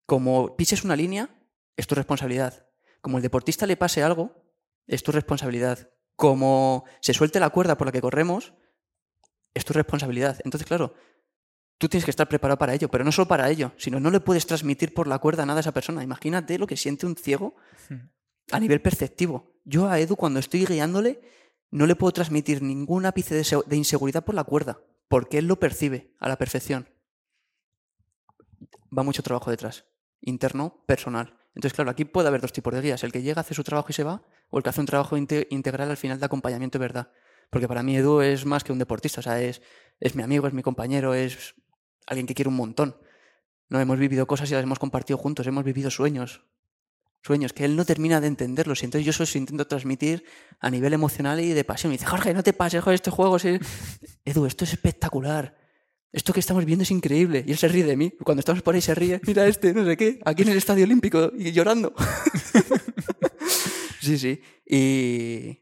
Como pises una línea, es tu responsabilidad. Como el deportista le pase algo, es tu responsabilidad. Como se suelte la cuerda por la que corremos, es tu responsabilidad. Entonces, claro, tú tienes que estar preparado para ello, pero no solo para ello, sino no le puedes transmitir por la cuerda nada a esa persona. Imagínate lo que siente un ciego hmm a nivel perceptivo. Yo a Edu cuando estoy guiándole no le puedo transmitir ningún ápice de, inseguridad por la cuerda, porque él lo percibe a la perfección. Va mucho trabajo detrás, interno, personal. Entonces, claro, aquí puede haber dos tipos de guías, el que llega, hace su trabajo y se va, o el que hace un trabajo integral al final de acompañamiento, ¿verdad? Porque para mí Edu es más que un deportista, o sea, es, es mi amigo, es mi compañero, es alguien que quiere un montón. No hemos vivido cosas y las hemos compartido juntos, hemos vivido sueños, sueños, que él no termina de entenderlos. Y entonces yo eso intento transmitir a nivel emocional y de pasión. Y dice, Jorge, no te pases, Jorge, este juego es... Edu, esto es espectacular. Esto que estamos viendo es increíble. Y él se ríe de mí. Cuando estamos por ahí se ríe. Mira este, no sé qué, aquí en el Estadio Olímpico y llorando. sí, sí. Y,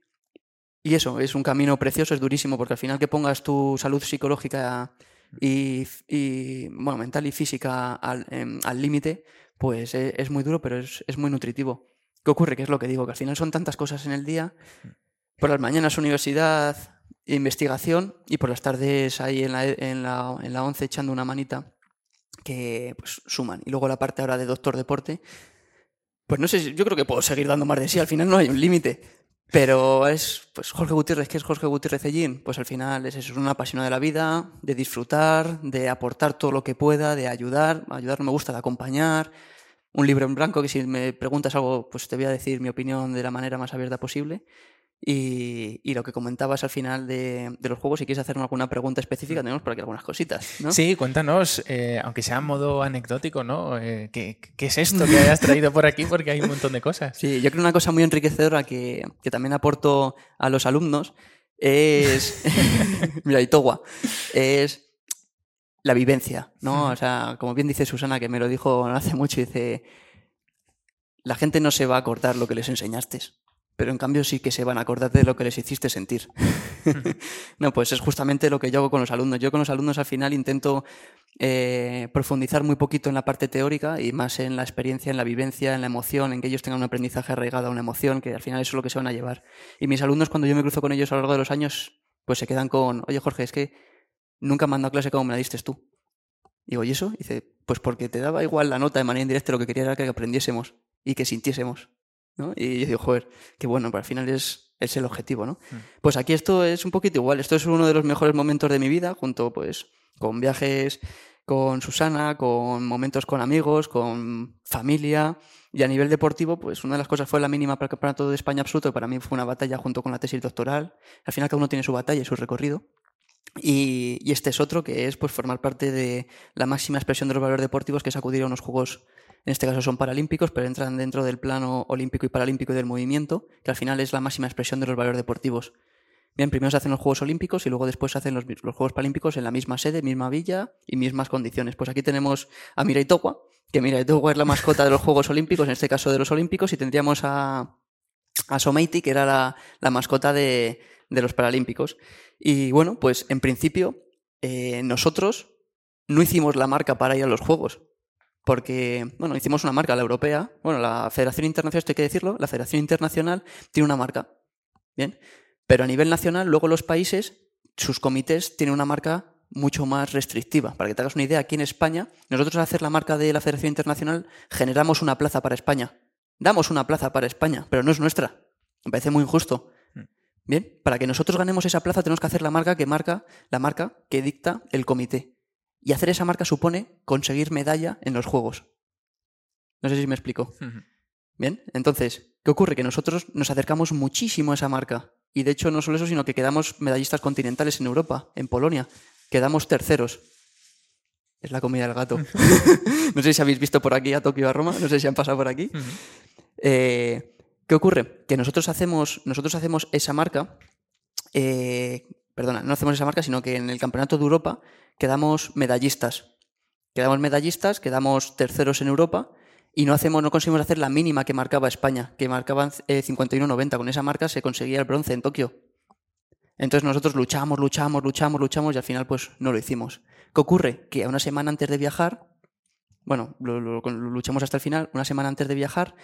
y eso, es un camino precioso, es durísimo, porque al final que pongas tu salud psicológica y, bueno, mental y física al em, límite, pues e, es, muy duro, pero es, muy nutritivo. ¿Qué ocurre? Que es lo que digo, que al final son tantas cosas en el día. Por las mañanas universidad, investigación y por las tardes ahí en la, en la, en la 11 echando una manita que pues suman. Y luego la parte ahora de doctor deporte, pues no sé, yo creo que puedo seguir dando más de sí, al final no hay un límite. Pero es, pues Jorge Gutiérrez, ¿qué es Jorge Gutiérrez Ellín? Pues al final es eso, es una apasionado de la vida, de disfrutar, de aportar todo lo que pueda, de ayudar. Ayudar no me gusta, de acompañar. Un libro en blanco que si me preguntas algo, pues te voy a decir mi opinión de la manera más abierta posible. Y, lo que comentabas al final de, los juegos, si quieres hacerme alguna pregunta específica, tenemos por aquí algunas cositas. ¿no? Sí, cuéntanos, eh, aunque sea en modo anecdótico, ¿no? Eh, ¿qué, es esto que hayas traído por aquí? Porque hay un montón de cosas. Sí, yo creo una cosa muy enriquecedora que, también aporto a los alumnos es. Mira, Itowa. Es la vivencia, ¿no? O sea, como bien dice Susana, que me lo dijo hace mucho, dice. La gente no se va a acordar lo que les enseñaste pero en cambio sí que se van a acordar de lo que les hiciste sentir. no, pues es justamente lo que yo hago con los alumnos. Yo con los alumnos al final intento eh, profundizar muy poquito en la parte teórica y más en la experiencia, en la vivencia, en la emoción, en que ellos tengan un aprendizaje arraigado a una emoción, que al final eso es lo que se van a llevar. Y mis alumnos, cuando yo me cruzo con ellos a lo largo de los años, pues se quedan con, oye Jorge, es que nunca han dado clase como me la diste tú. Digo, ¿y eso? dice, pues porque te daba igual la nota de manera indirecta, lo que quería era que aprendiésemos y que sintiésemos. ¿No? Y yo digo, joder, qué bueno, pero al final es, es el objetivo, ¿no? Mm. Pues aquí esto es un poquito igual. Esto es uno de los mejores momentos de mi vida, junto pues con viajes con Susana, con momentos con amigos, con familia. Y a nivel deportivo, pues una de las cosas fue la mínima para el Campeonato de España absoluto, que para mí fue una batalla junto con la tesis doctoral. Al final cada uno tiene su batalla y su recorrido. Y, este es otro que es pues formar parte de la máxima expresión de los valores deportivos, que es acudir a unos Juegos, en este caso son paralímpicos, pero entran dentro del plano olímpico y paralímpico y del movimiento, que al final es la máxima expresión de los valores deportivos. Bien, primero se hacen los Juegos Olímpicos y luego después se hacen los, Juegos Paralímpicos en la misma sede, misma villa y mismas condiciones. Pues aquí tenemos a Mirai Towa, que Mirai Towa es la mascota de los Juegos Olímpicos, en este caso de los Olímpicos, y tendríamos a, a que era la, mascota de, los Paralímpicos. Y bueno, pues en principio eh, nosotros no hicimos la marca para ir a los Juegos, porque, bueno, hicimos una marca, la europea, bueno, la Federación Internacional, esto hay que decirlo, la Federación Internacional tiene una marca, ¿bien? Pero a nivel nacional, luego los países, sus comités tienen una marca mucho más restrictiva. Para que te hagas una idea, aquí en España, nosotros al hacer la marca de la Federación Internacional generamos una plaza para España. Damos una plaza para España, pero no es nuestra. Me parece muy injusto. Mm. Bien, para que nosotros ganemos esa plaza tenemos que hacer la marca que marca la marca que dicta el comité. Y hacer esa marca supone conseguir medalla en los juegos. No sé si me explico. Bien, entonces, ¿qué ocurre? Que nosotros nos acercamos muchísimo a esa marca. Y de hecho, no solo eso, sino que quedamos medallistas continentales en Europa, en Polonia. Quedamos terceros. Es la comida del gato. no sé si habéis visto por aquí a Tokio a Roma, no sé si han pasado por aquí. Eh, ¿Qué ocurre? Que nosotros hacemos, nosotros hacemos esa marca. Eh, perdona, no hacemos esa marca, sino que en el Campeonato de Europa quedamos medallistas. Quedamos medallistas, quedamos terceros en Europa y no hacemos, no conseguimos hacer la mínima que marcaba España, que marcaban 51-90. Con esa marca se conseguía el bronce en Tokio. Entonces nosotros luchamos, luchamos, luchamos, luchamos y al final pues no lo hicimos. ¿Qué ocurre? Que a una semana antes de viajar, bueno, lo luchamos hasta el final, una semana antes de viajar,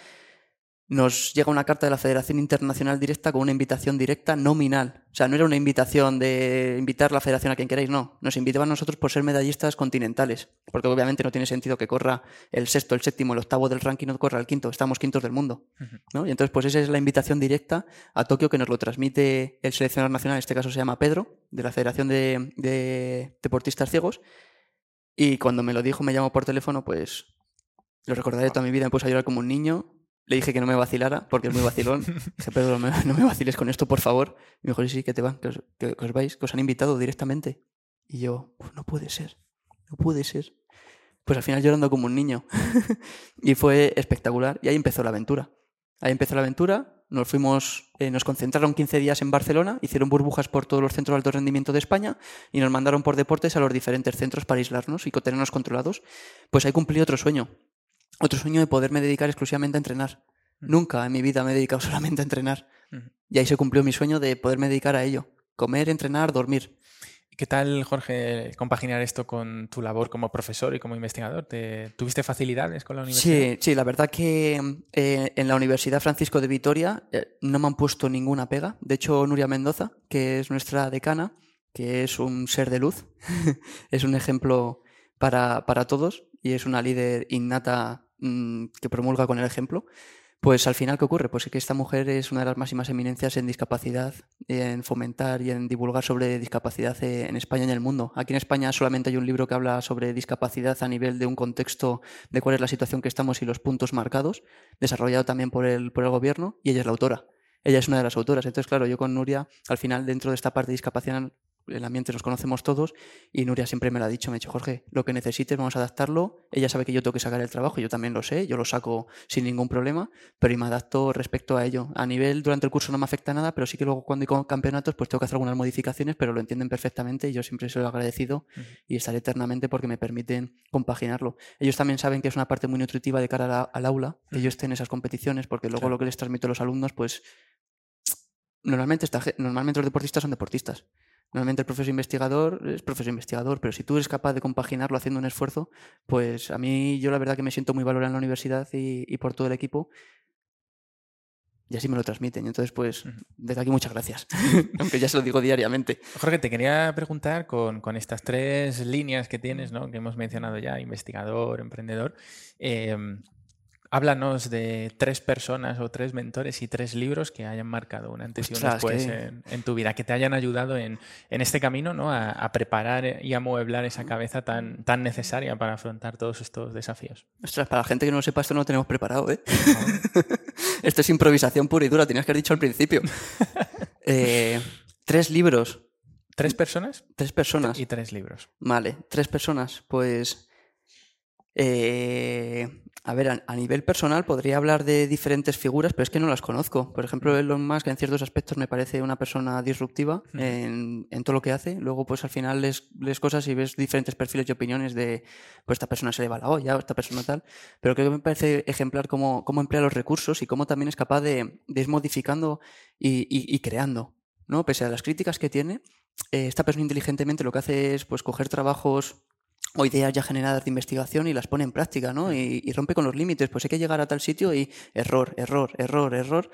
nos llega una carta de la Federación Internacional Directa con una invitación directa nominal. O sea, no era una invitación de invitar la federación a quien queráis, no. Nos invitaban a nosotros por ser medallistas continentales. Porque obviamente no tiene sentido que corra el sexto, el séptimo, el octavo del ranking, no corra el quinto. Estamos quintos del mundo. ¿no? Y entonces, pues esa es la invitación directa a Tokio que nos lo transmite el seleccionador nacional, en este caso se llama Pedro, de la Federación de, de Deportistas Ciegos. Y cuando me lo dijo, me llamó por teléfono, pues lo recordaré toda mi vida, me puse a llorar como un niño le dije que no me vacilara, porque es muy vacilón. Dije, Pedro, no me, vaciles con esto, por favor. Y me dijo, sí, sí, que te van, que os, vais, que os han invitado directamente. Y yo, no puede ser, no puede ser. Pues al final llorando como un niño. y fue espectacular. Y ahí empezó la aventura. Ahí empezó la aventura. Nos fuimos, eh, nos concentraron 15 días en Barcelona, hicieron burbujas por todos los centros de alto rendimiento de España y nos mandaron por deportes a los diferentes centros para aislarnos y tenernos controlados. Pues ahí cumplí otro sueño otro sueño de poderme dedicar exclusivamente a entrenar. Nunca en mi vida me he dedicado solamente a entrenar. Y ahí se cumplió mi sueño de poderme dedicar a ello. Comer, entrenar, dormir. ¿Y qué tal, Jorge, compaginar esto con tu labor como profesor y como investigador? ¿Tuviste facilidades con la universidad? Sí, sí, la verdad que eh, en la Universidad Francisco de Vitoria eh, no me han puesto ninguna pega. De hecho, Nuria Mendoza, que es nuestra decana, que es un ser de luz, es un ejemplo para, para todos y es una líder innata Mm, que promulga con el ejemplo, pues al final, ¿qué ocurre? Pues que esta mujer es una de las máximas eminencias en discapacidad, en fomentar y en divulgar sobre discapacidad eh, en España y en el mundo. Aquí en España solamente hay un libro que habla sobre discapacidad a nivel de un contexto de cuál es la situación que estamos y los puntos marcados, desarrollado también por el, por el gobierno, y ella es la autora. Ella es una de las autoras. Entonces, claro, yo con Nuria, al final, dentro de esta parte de discapacidad, el ambiente nos conocemos todos y Nuria siempre me lo ha dicho, me ha dicho, Jorge, lo que necesites vamos a adaptarlo. Ella sabe que yo tengo que sacar el trabajo, yo también lo sé, yo lo saco sin ningún problema, pero y me adapto respecto a ello. A nivel, durante el curso no me afecta nada, pero sí que luego cuando hay campeonatos pues tengo que hacer algunas modificaciones, pero lo entienden perfectamente y yo siempre se lo he agradecido y estaré eternamente porque me permiten compaginarlo. Ellos también saben que es una parte muy nutritiva de cara al aula, que ellos estén en esas competiciones, porque luego lo que les transmito a los alumnos pues normalmente, esta normalmente los deportistas son deportistas. Normalmente el profesor investigador es profesor investigador, pero si tú eres capaz de compaginarlo haciendo un esfuerzo, pues a mí yo la verdad que me siento muy valorado en la universidad y, y por todo el equipo. Y así me lo transmiten. Entonces, pues, desde aquí muchas gracias. Aunque ya se lo digo diariamente. Jorge, te quería preguntar con, con estas tres líneas que tienes, ¿no? que hemos mencionado ya, investigador, emprendedor. eh, háblanos de tres personas o tres mentores y tres libros que hayan marcado un antes y un después que- en, en tu vida, que te hayan ayudado en, en este camino ¿no? a, a preparar y amueblar esa cabeza tan, tan necesaria para afrontar todos estos desafíos. Ostras, para la gente que no lo sepa, esto no lo tenemos preparado, ¿eh? esto es improvisación pura y dura, tenías que haber dicho al principio. Eh, tres libros, ¿Tres personas? tres personas. Y tres libros. Vale, tres personas. Pues. Eh, a ver, a, a nivel personal podría hablar de diferentes figuras, pero es que no las conozco. Por ejemplo, Elon Musk en ciertos aspectos me parece una persona disruptiva en, en todo lo que hace. Luego, pues al final lees, lees cosas y ves diferentes perfiles y opiniones de, pues esta persona se le va la olla o esta persona tal. Pero creo que me parece ejemplar cómo, cómo emplea los recursos y cómo también es capaz de, de ir modificando y, y- y creando. ¿no? Pese a las críticas que tiene, eh, esta persona inteligentemente lo que hace es pues coger trabajos o ideas ya generadas de investigación y las pone en práctica, ¿no? Y, y rompe con los límites. Pues hay que llegar a tal sitio y error, error, error, error,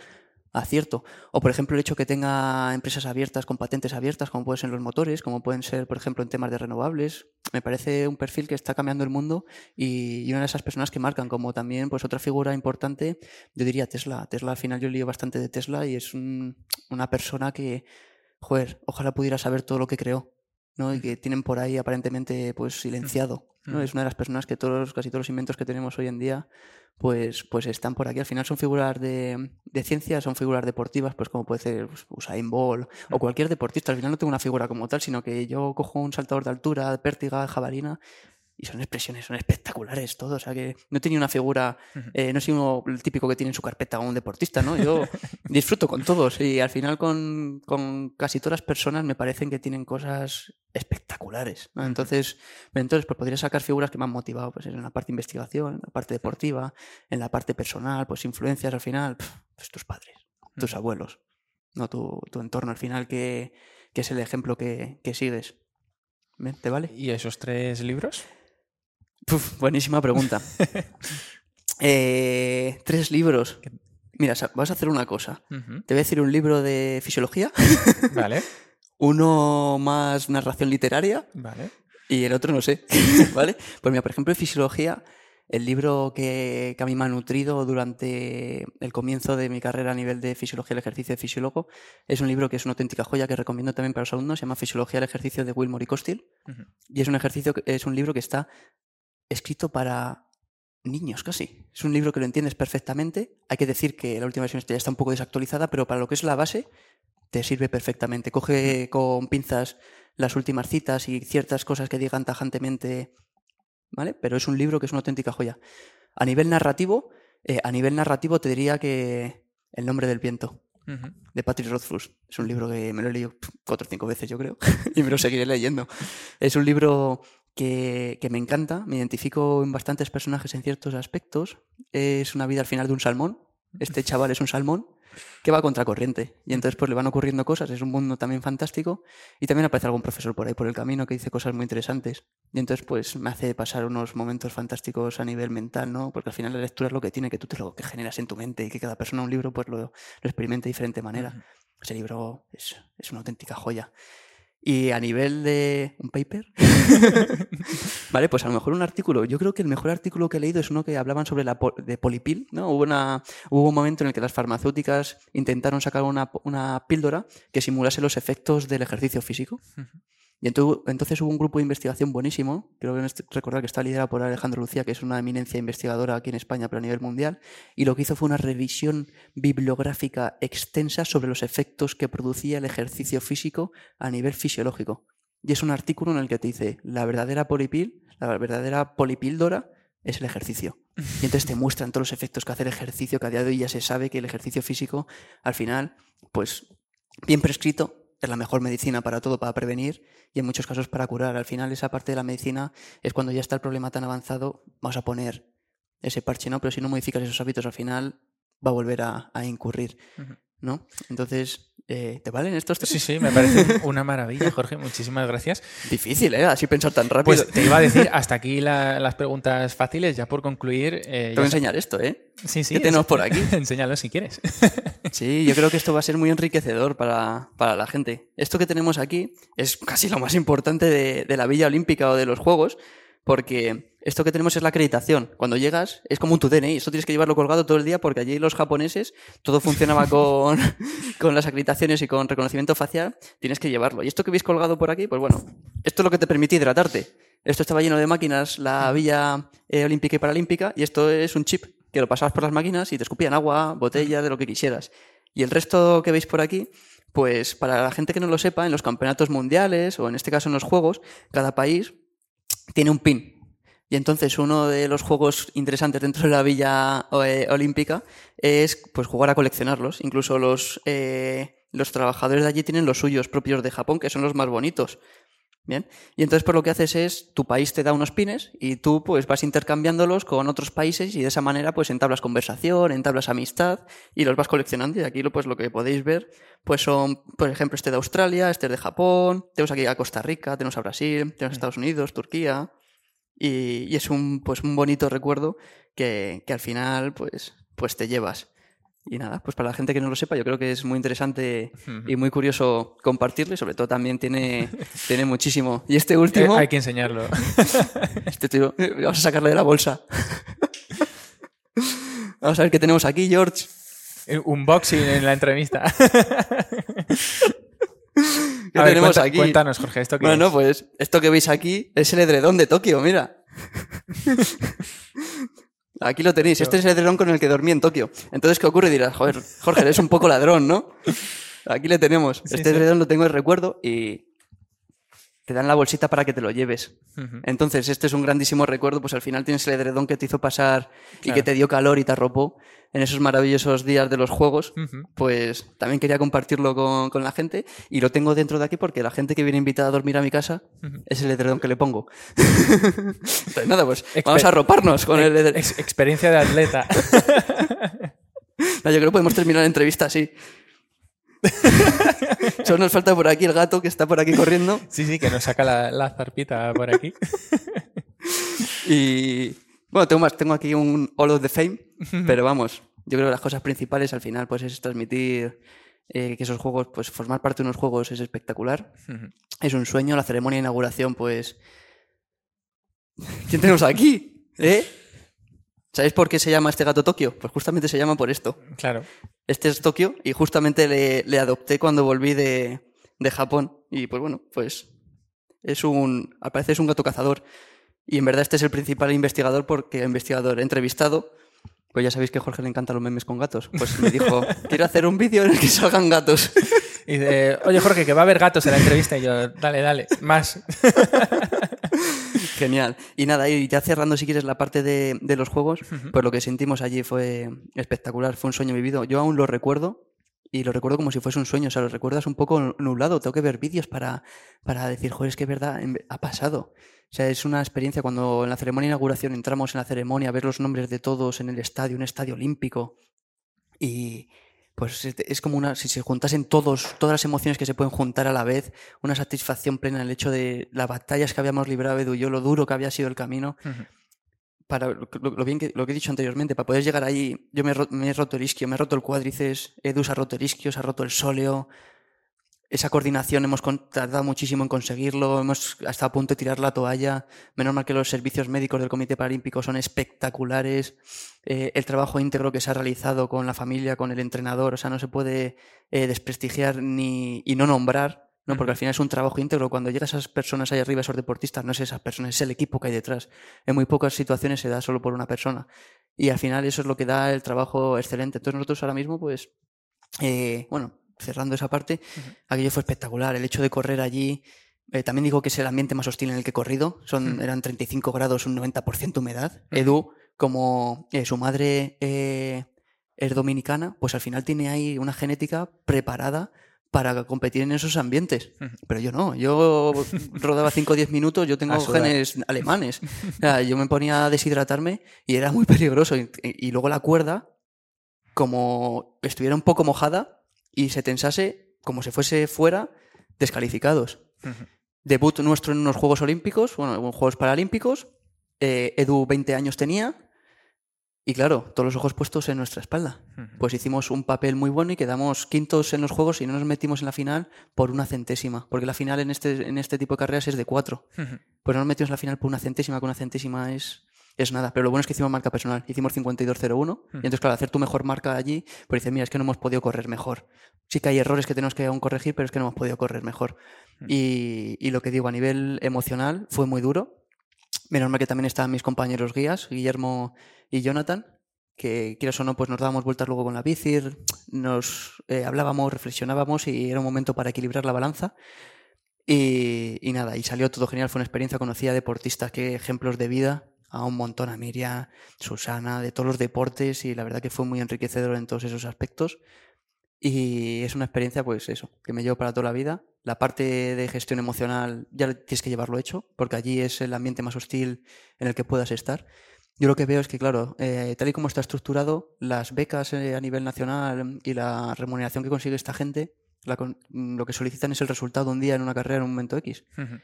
acierto. O por ejemplo el hecho que tenga empresas abiertas con patentes abiertas, como pueden ser los motores, como pueden ser, por ejemplo, en temas de renovables. Me parece un perfil que está cambiando el mundo y, y una de esas personas que marcan, como también pues otra figura importante, yo diría Tesla. Tesla al final yo lío bastante de Tesla y es un- una persona que, joder, ojalá pudiera saber todo lo que creó. ¿No? Y que tienen por ahí aparentemente pues silenciado. ¿no? Ujú. Es una de las personas que todos, casi todos los inventos que tenemos hoy en día pues, pues están por aquí. Al final son figuras de, de ciencia, son figuras deportivas, pues como puede ser pues, Usain Bolt o cualquier deportista. Al final no tengo una figura como tal, sino que yo cojo un saltador de altura, pértiga, jabalina y son expresiones, son espectaculares todo. O sea que no tenía una figura, eh, no soy uno el típico que tiene en su carpeta un deportista, ¿no? Yo disfruto con todos y al final con, con casi todas las personas me parecen que tienen cosas espectaculares. ¿no? Entonces, entonces pues podría sacar figuras que me han motivado pues, en la parte de investigación, en la parte deportiva, en la parte personal, pues influencias al final, pues tus padres, tus abuelos, no tu, tu entorno al final que, que es el ejemplo que, que sigues. ¿Te vale? ¿Y esos tres libros? Buenísima pregunta. Eh, tres libros. Mira, vas a hacer una cosa. Te voy a decir un libro de fisiología, Vale, uno más narración literaria vale. y el otro no sé. ¿Vale? Pues mira, por ejemplo, en fisiología, el libro que, que a mí me ha nutrido durante el comienzo de mi carrera a nivel de fisiología del ejercicio de fisiólogo es un libro que es una auténtica joya que recomiendo también para los alumnos. Se llama Fisiología del ejercicio de Wilmore y Costil. Y es un ejercicio, es un libro que está escrito para niños casi. Es un libro que lo entiendes perfectamente. Hay que decir que la última versión ya está un poco desactualizada, pero para lo que es la base te sirve perfectamente. Coge con pinzas las últimas citas y ciertas cosas que digan tajantemente, ¿vale? Pero es un libro que es una auténtica joya. A nivel narrativo, eh, a nivel narrativo te diría que El nombre del viento de Patrick Rothfuss. Es un libro que me lo he leído cuatro o cinco veces, yo creo, y me lo seguiré leyendo. Es un libro que, que me encanta, me identifico en bastantes personajes en ciertos aspectos. Es una vida al final de un salmón. Este chaval es un salmón que va a contracorriente y entonces pues le van ocurriendo cosas, es un mundo también fantástico y también aparece algún profesor por ahí por el camino que dice cosas muy interesantes y entonces pues me hace pasar unos momentos fantásticos a nivel mental, ¿no? Porque al final la lectura es lo que tiene, que tú te lo que generas en tu mente y que cada persona un libro pues lo, lo experimente de diferente manera. Ese libro es, es una auténtica joya. Y a nivel de un paper, vale, pues a lo mejor un artículo. Yo creo que el mejor artículo que he leído es uno que hablaban sobre la de polipil, ¿no? Hubo, una, hubo un momento en el que las farmacéuticas intentaron sacar una, una píldora que simulase los efectos del ejercicio físico. Y entonces, hubo un grupo de investigación buenísimo, creo que este- recordar que está liderado por Alejandro Lucía, que es una eminencia investigadora aquí en España, pero a nivel mundial, y lo que hizo fue una revisión bibliográfica extensa sobre los efectos que producía el ejercicio físico a nivel fisiológico. Y es un artículo en el que te dice, la verdadera polipil, la verdadera polipíldora es el ejercicio. Y entonces te muestran todos los efectos que hace el ejercicio, que a día ya se sabe que el ejercicio físico, al final, pues bien prescrito, es la mejor medicina para todo, para prevenir y en muchos casos para curar. Al final esa parte de la medicina es cuando ya está el problema tan avanzado, vamos a poner ese parche, ¿no? Pero si no modificas esos hábitos al final va a volver a, a incurrir. ¿no? Entonces Eh, ¿Te valen estos tres? Sí, sí, me parece una maravilla, Jorge. Muchísimas gracias. Difícil, ¿eh? Así pensar tan rápido. Pues te iba a decir, hasta aquí la- las preguntas fáciles, ya por concluir. eh, Te voy a enseñar esto, ¿eh? Sí, sí. ¿Qué tenemos por aquí? Enséñalo si quieres. Sí, yo creo que esto va a ser muy enriquecedor para, para la gente. Esto que tenemos aquí es casi lo más importante de, de la Villa Olímpica o de los Juegos, porque esto que tenemos es la acreditación. Cuando llegas es como un tu DNI, esto tienes que llevarlo colgado todo el día porque allí los japoneses todo funcionaba con, con las acreditaciones y con reconocimiento facial, tienes que llevarlo. Y esto que veis colgado por aquí, pues bueno, esto es lo que te permite hidratarte. Esto estaba lleno de máquinas, la Villa eh, Olímpica y Paralímpica, y esto es un chip que lo pasabas por las máquinas y te escupían agua, botella, de lo que quisieras. Y el resto que veis por aquí, pues para la gente que no lo sepa, en los campeonatos mundiales o en este caso en los juegos, cada país tiene un pin. Y entonces uno de los juegos interesantes dentro de la Villa eh, Olímpica es pues jugar a coleccionarlos. Incluso los, eh, los trabajadores de allí tienen los suyos propios de Japón, que son los más bonitos. Bien. Y entonces pues lo que haces es, tu país te da unos pines y tú pues vas intercambiándolos con otros países y de esa manera pues entablas conversación, entablas amistad y los vas coleccionando y aquí pues lo que podéis ver pues son, por ejemplo, este de Australia, este de Japón, tenemos aquí a Costa Rica, tenemos a Brasil, tenemos a Estados Unidos, Turquía y, y es un pues un bonito recuerdo que, que al final pues, pues te llevas. Y nada, pues para la gente que no lo sepa, yo creo que es muy interesante y muy curioso compartirlo y sobre todo también tiene, tiene muchísimo. Y este Eh, último, hay que enseñarlo. este tío, eh, vamos a sacarle de la bolsa. vamos a ver qué tenemos aquí, George. Eh, Unboxing en la entrevista. ¿Qué A ver, tenemos cuenta- aquí? Cuéntanos, Jorge, ¿esto qué Bueno, es? pues esto que veis aquí es el edredón de Tokio, mira. Aquí lo tenéis, este es el edredón con el que dormí en Tokio. Entonces, ¿qué ocurre? Dirás, joder, Jorge, eres un poco ladrón, ¿no? Aquí le tenemos. Sí, este sí. edredón lo tengo de recuerdo y te dan la bolsita para que te lo lleves. Entonces, este es un grandísimo recuerdo, pues al final tienes el edredón que te hizo pasar y que te dio calor y te arropó en esos maravillosos días de los juegos. Pues también quería compartirlo con, con la gente y lo tengo dentro de aquí porque la gente que viene invitada a dormir a mi casa es el edredón que le pongo. Entonces, nada, pues Exper- vamos a arroparnos con el edredón. Ex- experiencia de atleta. No, yo creo que podemos terminar la entrevista así. Solo nos falta por aquí el gato que está por aquí corriendo. Sí, sí, que nos saca la, la zarpita por aquí. Y bueno, tengo más, tengo aquí un All of the Fame, pero vamos, yo creo que las cosas principales al final pues es transmitir eh, que esos juegos, pues formar parte de unos juegos es espectacular. Ujú. Es un sueño, la ceremonia de inauguración, pues. ¿Quién tenemos aquí? ¿Eh? ¿Sabéis por qué se llama este gato Tokio? Pues justamente se llama por esto. Claro. Este es Tokio y justamente le, le adopté cuando volví de, de Japón. Y pues bueno, pues es un. Al parecer es un gato cazador. Y en verdad este es el principal investigador porque investigador entrevistado. Pues ya sabéis que a Jorge le encantan los memes con gatos. Pues me dijo, quiero hacer un vídeo en el que salgan gatos. Y dice, oye Jorge, que va a haber gatos en la entrevista. Y yo, dale, dale, más. Genial. Y nada, y ya cerrando si quieres la parte de, de los juegos, pues lo que sentimos allí fue espectacular, fue un sueño vivido. Yo aún lo recuerdo y lo recuerdo como si fuese un sueño, o sea, lo recuerdas un poco nublado, tengo que ver vídeos para, para decir, joder, es que es verdad, ha pasado. O sea, es una experiencia cuando en la ceremonia de inauguración entramos en la ceremonia a ver los nombres de todos en el estadio, un estadio olímpico. Y pues es, como una, si se juntasen todos, todas las emociones que se pueden juntar a la vez, una satisfacción plena en el hecho de las batallas que habíamos librado Edu y yo, lo duro que había sido el camino. Para lo, bien que, lo que he dicho anteriormente, para poder llegar ahí, yo me, me he roto el isquio, me he roto el cuádriceps, Edu se ha roto el isquio, se ha roto el sóleo. Esa coordinación hemos tardado muchísimo en conseguirlo, hemos hasta a punto de tirar la toalla. Menos mal que los servicios médicos del Comité Paralímpico son espectaculares. Eh, el trabajo íntegro que se ha realizado con la familia, con el entrenador, o sea, no se puede eh, desprestigiar ni, y no nombrar, ¿no? Porque al final es un trabajo íntegro. Cuando llegan esas personas ahí arriba, esos deportistas, no es esas personas, es el equipo que hay detrás. En muy pocas situaciones se da solo por una persona. Y al final eso es lo que da el trabajo excelente. Entonces nosotros ahora mismo, pues, eh, bueno, cerrando esa parte, aquello fue espectacular. El hecho de correr allí, eh, también digo que es el ambiente más hostil en el que he corrido. Son, Ujú. Eran 35 grados, un 90% humedad. Ujú. Edu, como eh, su madre eh, es dominicana, pues al final tiene ahí una genética preparada para competir en esos ambientes. Pero yo no, yo rodaba 5 o 10 minutos, yo tengo genes alemanes. O sea, yo me ponía a deshidratarme y era muy peligroso. Y, y luego la cuerda, como estuviera un poco mojada y se tensase, como si fuese fuera, descalificados. Debut nuestro en unos Juegos Olímpicos, bueno, en Juegos Paralímpicos. Eh, Edu 20 años tenía. Y claro, todos los ojos puestos en nuestra espalda. Pues hicimos un papel muy bueno y quedamos quintos en los juegos y no nos metimos en la final por una centésima. Porque la final en este, en este tipo de carreras es de cuatro. Pues no nos metimos en la final por una centésima, que una centésima es, es nada. Pero lo bueno es que hicimos marca personal. Hicimos 52.01. Y entonces, claro, hacer tu mejor marca allí, pues dices, mira, es que no hemos podido correr mejor. Sí que hay errores que tenemos que aún corregir, pero es que no hemos podido correr mejor. y, y lo que digo, a nivel emocional fue muy duro. Menos mal que también estaban mis compañeros guías, Guillermo y Jonathan, que quieras o no, pues nos dábamos vueltas luego con la bici, nos eh, hablábamos, reflexionábamos y era un momento para equilibrar la balanza. Y, nada, y salió todo genial, fue una experiencia, conocía deportistas, que ejemplos de vida, a un montón, a Miriam, Susana, de todos los deportes y la verdad que fue muy enriquecedor en todos esos aspectos. Y es una experiencia, pues eso, que me llevo para toda la vida. La parte de gestión emocional ya tienes que llevarlo hecho, porque allí es el ambiente más hostil en el que puedas estar. Yo lo que veo es que, claro, eh, tal y como está estructurado, las becas eh, a nivel nacional y la remuneración que consigue esta gente, la, lo que solicitan es el resultado un día en una carrera en un momento X. Uh -huh.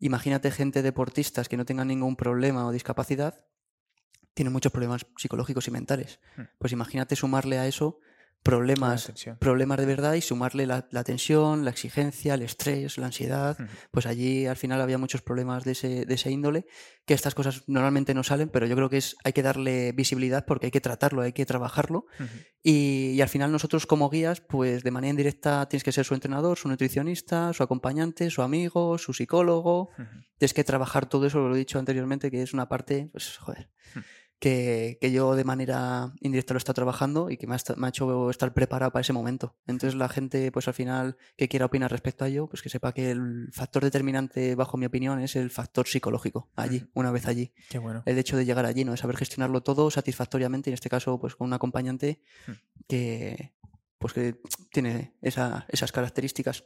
Imagínate gente deportistas que no tengan ningún problema o discapacidad, tienen muchos problemas psicológicos y mentales. Uh -huh. Pues imagínate sumarle a eso problemas, problemas de verdad y sumarle la, la, tensión, la exigencia, el estrés, la ansiedad, uh -huh. pues allí al final había muchos problemas de ese, de ese índole, que estas cosas normalmente no salen, pero yo creo que es, hay que darle visibilidad porque hay que tratarlo, hay que trabajarlo uh -huh. y, y, al final nosotros como guías, pues de manera indirecta tienes que ser su entrenador, su nutricionista, su acompañante, su amigo, su psicólogo, uh -huh. tienes que trabajar todo eso, lo he dicho anteriormente, que es una parte, pues joder que, que, yo de manera indirecta lo está trabajando y que me ha, me ha, hecho estar preparado para ese momento. Entonces la gente, pues al final, que quiera opinar respecto a ello, pues que sepa que el factor determinante, bajo mi opinión, es el factor psicológico, allí, una vez allí. Qué bueno. El hecho de llegar allí, ¿no? De saber gestionarlo todo satisfactoriamente, y en este caso, pues con un acompañante uh-huh. que, pues que tiene esa, esas características.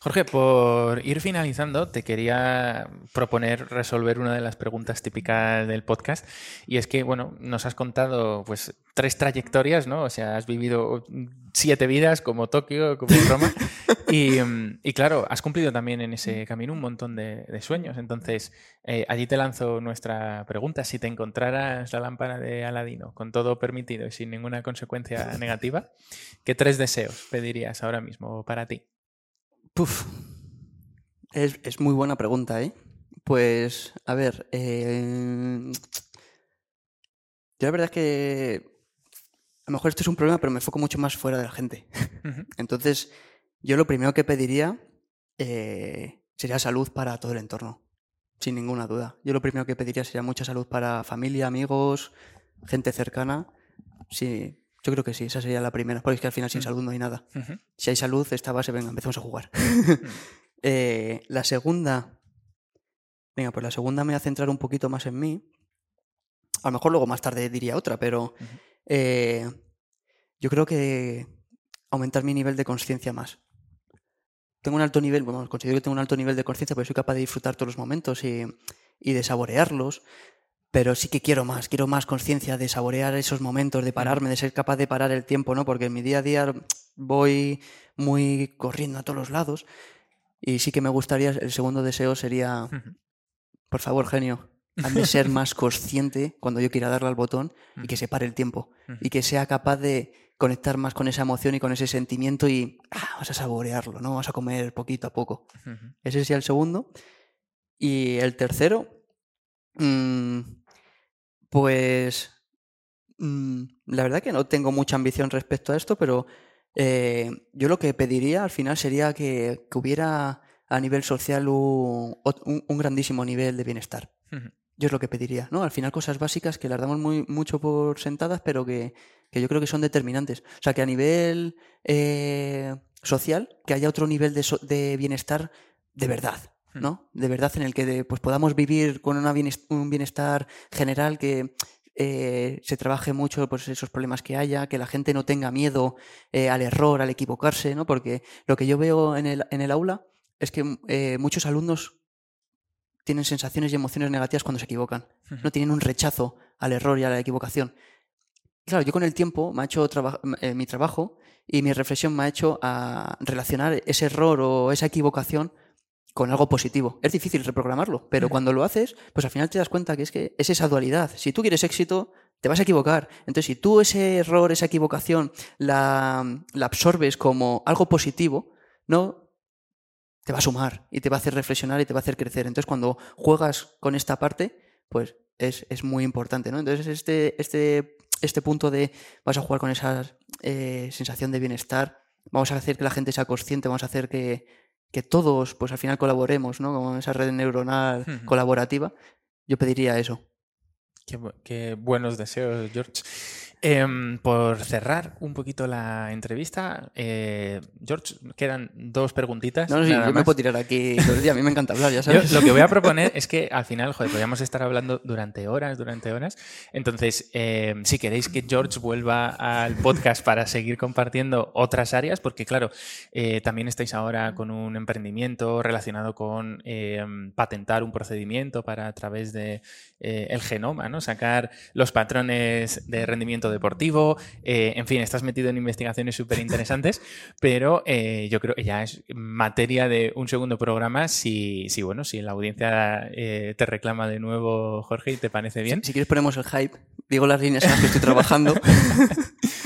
Jorge, por ir finalizando, te quería proponer resolver una de las preguntas típicas del podcast. Y es que, bueno, nos has contado pues tres trayectorias, ¿no? O sea, has vivido siete vidas como Tokio, como Roma. y, y, claro, has cumplido también en ese camino un montón de, de sueños. Entonces, eh, allí te lanzo nuestra pregunta. Si te encontraras la lámpara de Aladino con todo permitido y sin ninguna consecuencia negativa, ¿qué tres deseos pedirías ahora mismo para ti? Puf. Es, es, muy buena pregunta, ¿eh? Pues, a ver, eh... yo la verdad es que a lo mejor esto es un problema, pero me enfoco mucho más fuera de la gente. Uh -huh. Entonces, yo lo primero que pediría eh, sería salud para todo el entorno, sin ninguna duda. Yo lo primero que pediría sería mucha salud para familia, amigos, gente cercana. Sí, yo creo que sí, esa sería la primera, porque es que al final sin salud no hay nada. Uh -huh. Si hay salud, esta base, venga, empezamos a jugar. Uh -huh. eh, la segunda, venga, pues la segunda me va a centrar un poquito más en mí. A lo mejor luego más tarde diría otra, pero uh -huh. eh, yo creo que aumentar mi nivel de conciencia más. Tengo un alto nivel, bueno, considero que tengo un alto nivel de conciencia, porque soy capaz de disfrutar todos los momentos y, y de saborearlos pero sí que quiero más, quiero más conciencia de saborear esos momentos, de pararme, de ser capaz de parar el tiempo, ¿no? Porque en mi día a día voy muy corriendo a todos los lados y sí que me gustaría, el segundo deseo sería, por favor, genio, hazme ser más consciente cuando yo quiera darle al botón y que se pare el tiempo y que sea capaz de conectar más con esa emoción y con ese sentimiento y ah, vamos a saborearlo, ¿no? Vamos a comer poquito a poco. Ese sería el segundo. Y el tercero, mmm, pues mmm, la verdad que no tengo mucha ambición respecto a esto, pero eh, yo lo que pediría al final sería que, que hubiera a nivel social un, un, un, grandísimo nivel de bienestar. Uh -huh. Yo es lo que pediría, ¿no? Al final cosas básicas que las damos muy, mucho por sentadas, pero que, que yo creo que son determinantes. O sea, que a nivel eh, social, que haya otro nivel de, so de bienestar de verdad, ¿no? De verdad en el que pues, podamos vivir con una bienestar, un bienestar general que eh, se trabaje mucho pues, esos problemas que haya, que la gente no tenga miedo eh, al error, al equivocarse, ¿no? Porque lo que yo veo en el, en el aula es que eh, muchos alumnos tienen sensaciones y emociones negativas cuando se equivocan. No tienen un rechazo al error y a la equivocación. claro, yo con el tiempo me ha hecho mi trabajo y mi reflexión me ha hecho a relacionar ese error o esa equivocación con algo positivo. Es difícil reprogramarlo, pero cuando lo haces, pues al final te das cuenta que es que es esa dualidad. Si tú quieres éxito, te vas a equivocar. Entonces, si tú ese error, esa equivocación, la, la absorbes como algo positivo, no te va a sumar y te va a hacer reflexionar y te va a hacer crecer. Entonces, cuando juegas con esta parte, pues es, es muy importante, ¿no? Entonces, este, este, este punto de vas a jugar con esa eh, sensación de bienestar, vamos a hacer que la gente sea consciente, vamos a hacer que, que todos, pues al final colaboremos, ¿no? Con esa red neuronal colaborativa, yo pediría eso. qué buenos deseos, George. Em, por cerrar un poquito la entrevista, eh, George, quedan dos preguntitas. No, no, sí, yo me puedo tirar aquí todo el día. A mí me encanta hablar, ya sabes. lo que voy a proponer es que al final, joder, podríamos estar hablando durante horas, durante horas. Entonces, em, si queréis que George vuelva al podcast para seguir compartiendo otras áreas, porque claro, eh, también estáis ahora con un emprendimiento relacionado con em, patentar un procedimiento para a través de eh, el genoma, ¿no? Sacar los patrones de rendimiento deportivo. Eh, en fin, estás metido en investigaciones súper interesantes, pero eh, yo creo que ya es materia de un segundo programa si, si bueno, si la audiencia te reclama de nuevo, Jorge, y te parece bien. Si, quieres ponemos el hype, digo las líneas en las que estoy trabajando.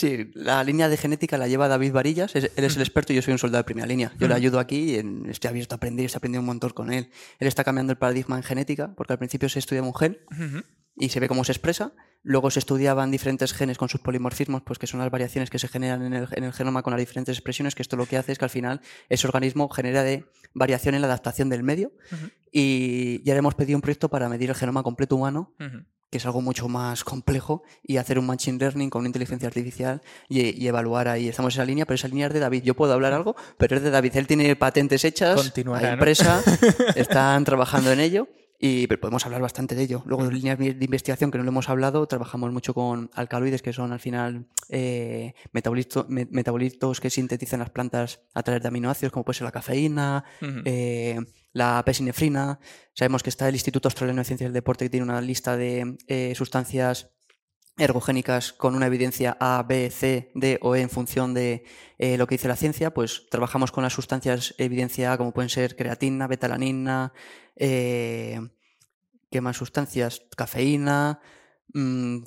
Sí, la línea de genética la lleva David Varillas, él es el experto y yo soy un soldado de primera línea. Yo le ayudo aquí y estoy abierto a aprender, estoy aprendiendo un montón con él. Él está cambiando el paradigma en genética, porque al principio se estudia un gen y se ve cómo se expresa. Luego se estudiaban diferentes genes con sus polimorfismos, pues que son las variaciones que se generan en el, genoma con las diferentes expresiones, que esto lo que hace es que al final ese organismo genera de variación en la adaptación del medio. Y ya le hemos pedido un proyecto para medir el genoma completo humano que es algo mucho más complejo, y hacer un machine learning con una inteligencia artificial y, evaluar ahí. Estamos en esa línea, pero esa línea es de David. Yo puedo hablar algo, pero es de David. Él tiene patentes hechas, la empresa, están trabajando en ello. Y podemos hablar bastante de ello. Luego, de líneas de investigación que no lo hemos hablado, trabajamos mucho con alcaloides, que son al final eh, metabolitos, que sintetizan las plantas a través de aminoácidos, como puede ser la cafeína, eh, la pesinefrina. Sabemos que está el Instituto Australiano de Ciencias del Deporte, que tiene una lista de eh, sustancias ergogénicas con una evidencia A, B, C, D o E en función de eh, lo que dice la ciencia, pues trabajamos con las sustancias evidencia A como pueden ser creatina, betalanina, eh, ¿qué más sustancias? Cafeína, Mm,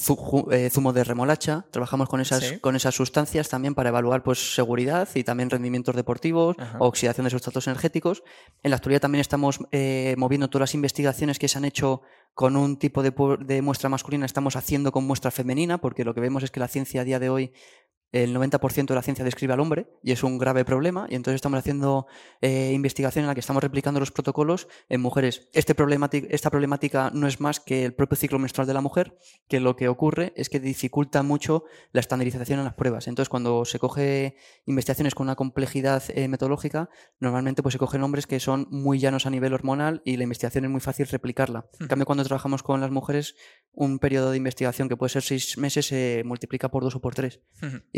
eh, zumo de remolacha. Trabajamos con esas, con esas sustancias también para evaluar pues, seguridad y también rendimientos deportivos, oxidación de sustratos energéticos. En la actualidad también estamos eh, moviendo todas las investigaciones que se han hecho con un tipo de, de, muestra masculina, estamos haciendo con muestra femenina, porque lo que vemos es que la ciencia a día de hoy el 90% de la ciencia describe al hombre y es un grave problema y entonces estamos haciendo eh, investigación en la que estamos replicando los protocolos en mujeres. Este esta problemática no es más que el propio ciclo menstrual de la mujer, que lo que ocurre es que dificulta mucho la estandarización en las pruebas. Entonces, cuando se coge investigaciones con una complejidad eh, metodológica, normalmente pues, se cogen hombres que son muy llanos a nivel hormonal y la investigación es muy fácil replicarla. En cambio, cuando trabajamos con las mujeres, un periodo de investigación que puede ser seis meses se multiplica por dos o por tres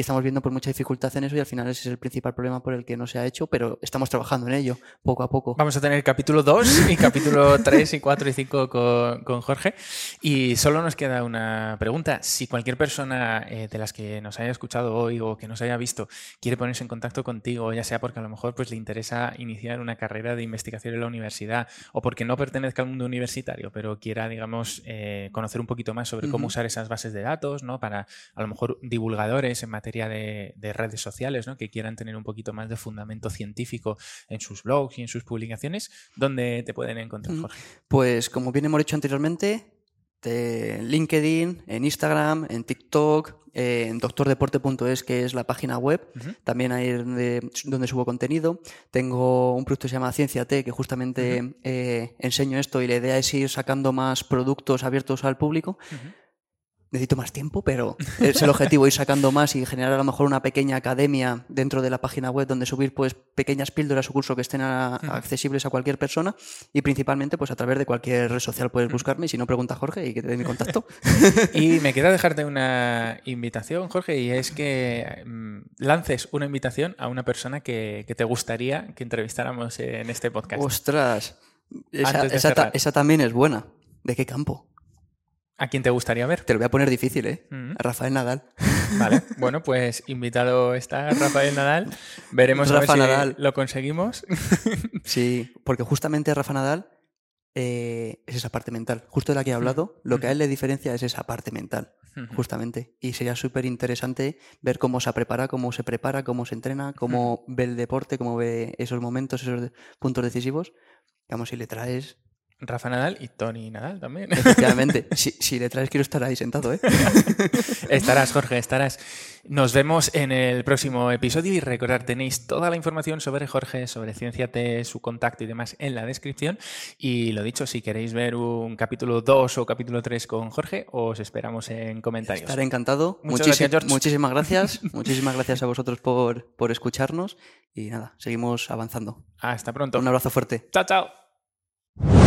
estamos viendo por mucha dificultad en eso y al final ese es el principal problema por el que no se ha hecho, pero estamos trabajando en ello poco a poco. Vamos a tener capítulo 2 y capítulo 3 y 4 y 5 con, con, Jorge. Y solo nos queda una pregunta. Si cualquier persona eh, de las que nos haya escuchado hoy o que nos haya visto quiere ponerse en contacto contigo, ya sea porque a lo mejor pues, le interesa iniciar una carrera de investigación en la universidad o porque no pertenezca al mundo universitario, pero quiera, digamos, eh, conocer un poquito más sobre cómo usar esas bases de datos, ¿no? Para a lo mejor divulgadores en materia de, redes sociales, ¿no? que quieran tener un poquito más de fundamento científico en sus blogs y en sus publicaciones, ¿dónde te pueden encontrar, Jorge? Pues como bien hemos dicho anteriormente, en LinkedIn, en Instagram, en TikTok, en doctordeporte.es, que es la página web, también ahí donde, donde, subo contenido. Tengo un producto que se llama Ciencia T, que justamente eh, enseño esto y la idea es ir sacando más productos abiertos al público necesito más tiempo, pero es el objetivo ir sacando más y generar a lo mejor una pequeña academia dentro de la página web donde subir pues pequeñas píldoras o cursos que estén accesibles a cualquier persona y principalmente pues a través de cualquier red social puedes buscarme y si no pregunta Jorge y que te dé mi contacto. y me queda dejarte una invitación, Jorge, y es que mm, lances una invitación a una persona que, te gustaría que entrevistáramos en este podcast. Ostras, esa también es buena. ¿De qué campo? ¿A quién te gustaría ver? Te lo voy a poner difícil, ¿eh? Mm. A Rafael Nadal. Vale, bueno, pues invitado está Rafael Nadal. Veremos a ver Rafa si Nadal. lo conseguimos. Sí, porque justamente Rafa Nadal eh, es esa parte mental. Justo de la que he hablado, lo que a él le diferencia es esa parte mental, justamente. Y sería súper interesante ver cómo se prepara, cómo se prepara, cómo se entrena, cómo ve el deporte, cómo ve esos momentos, esos puntos decisivos. Vamos, si le traes, Rafa Nadal y Tony Nadal también. efectivamente, si, si le traes quiero estar ahí sentado, ¿eh? estarás, Jorge, estarás. Nos vemos en el próximo episodio y recordad, tenéis toda la información sobre Jorge, sobre Ciencia T, su contacto y demás en la descripción. Y lo dicho, si queréis ver un capítulo 2 o capítulo 3 con Jorge, os esperamos en comentarios. Estaré encantado. Muchas Muchísi- gracias. Muchísimas gracias. muchísimas gracias a vosotros por, por escucharnos. Y nada, seguimos avanzando. Hasta pronto. Un abrazo fuerte. Chao, chao.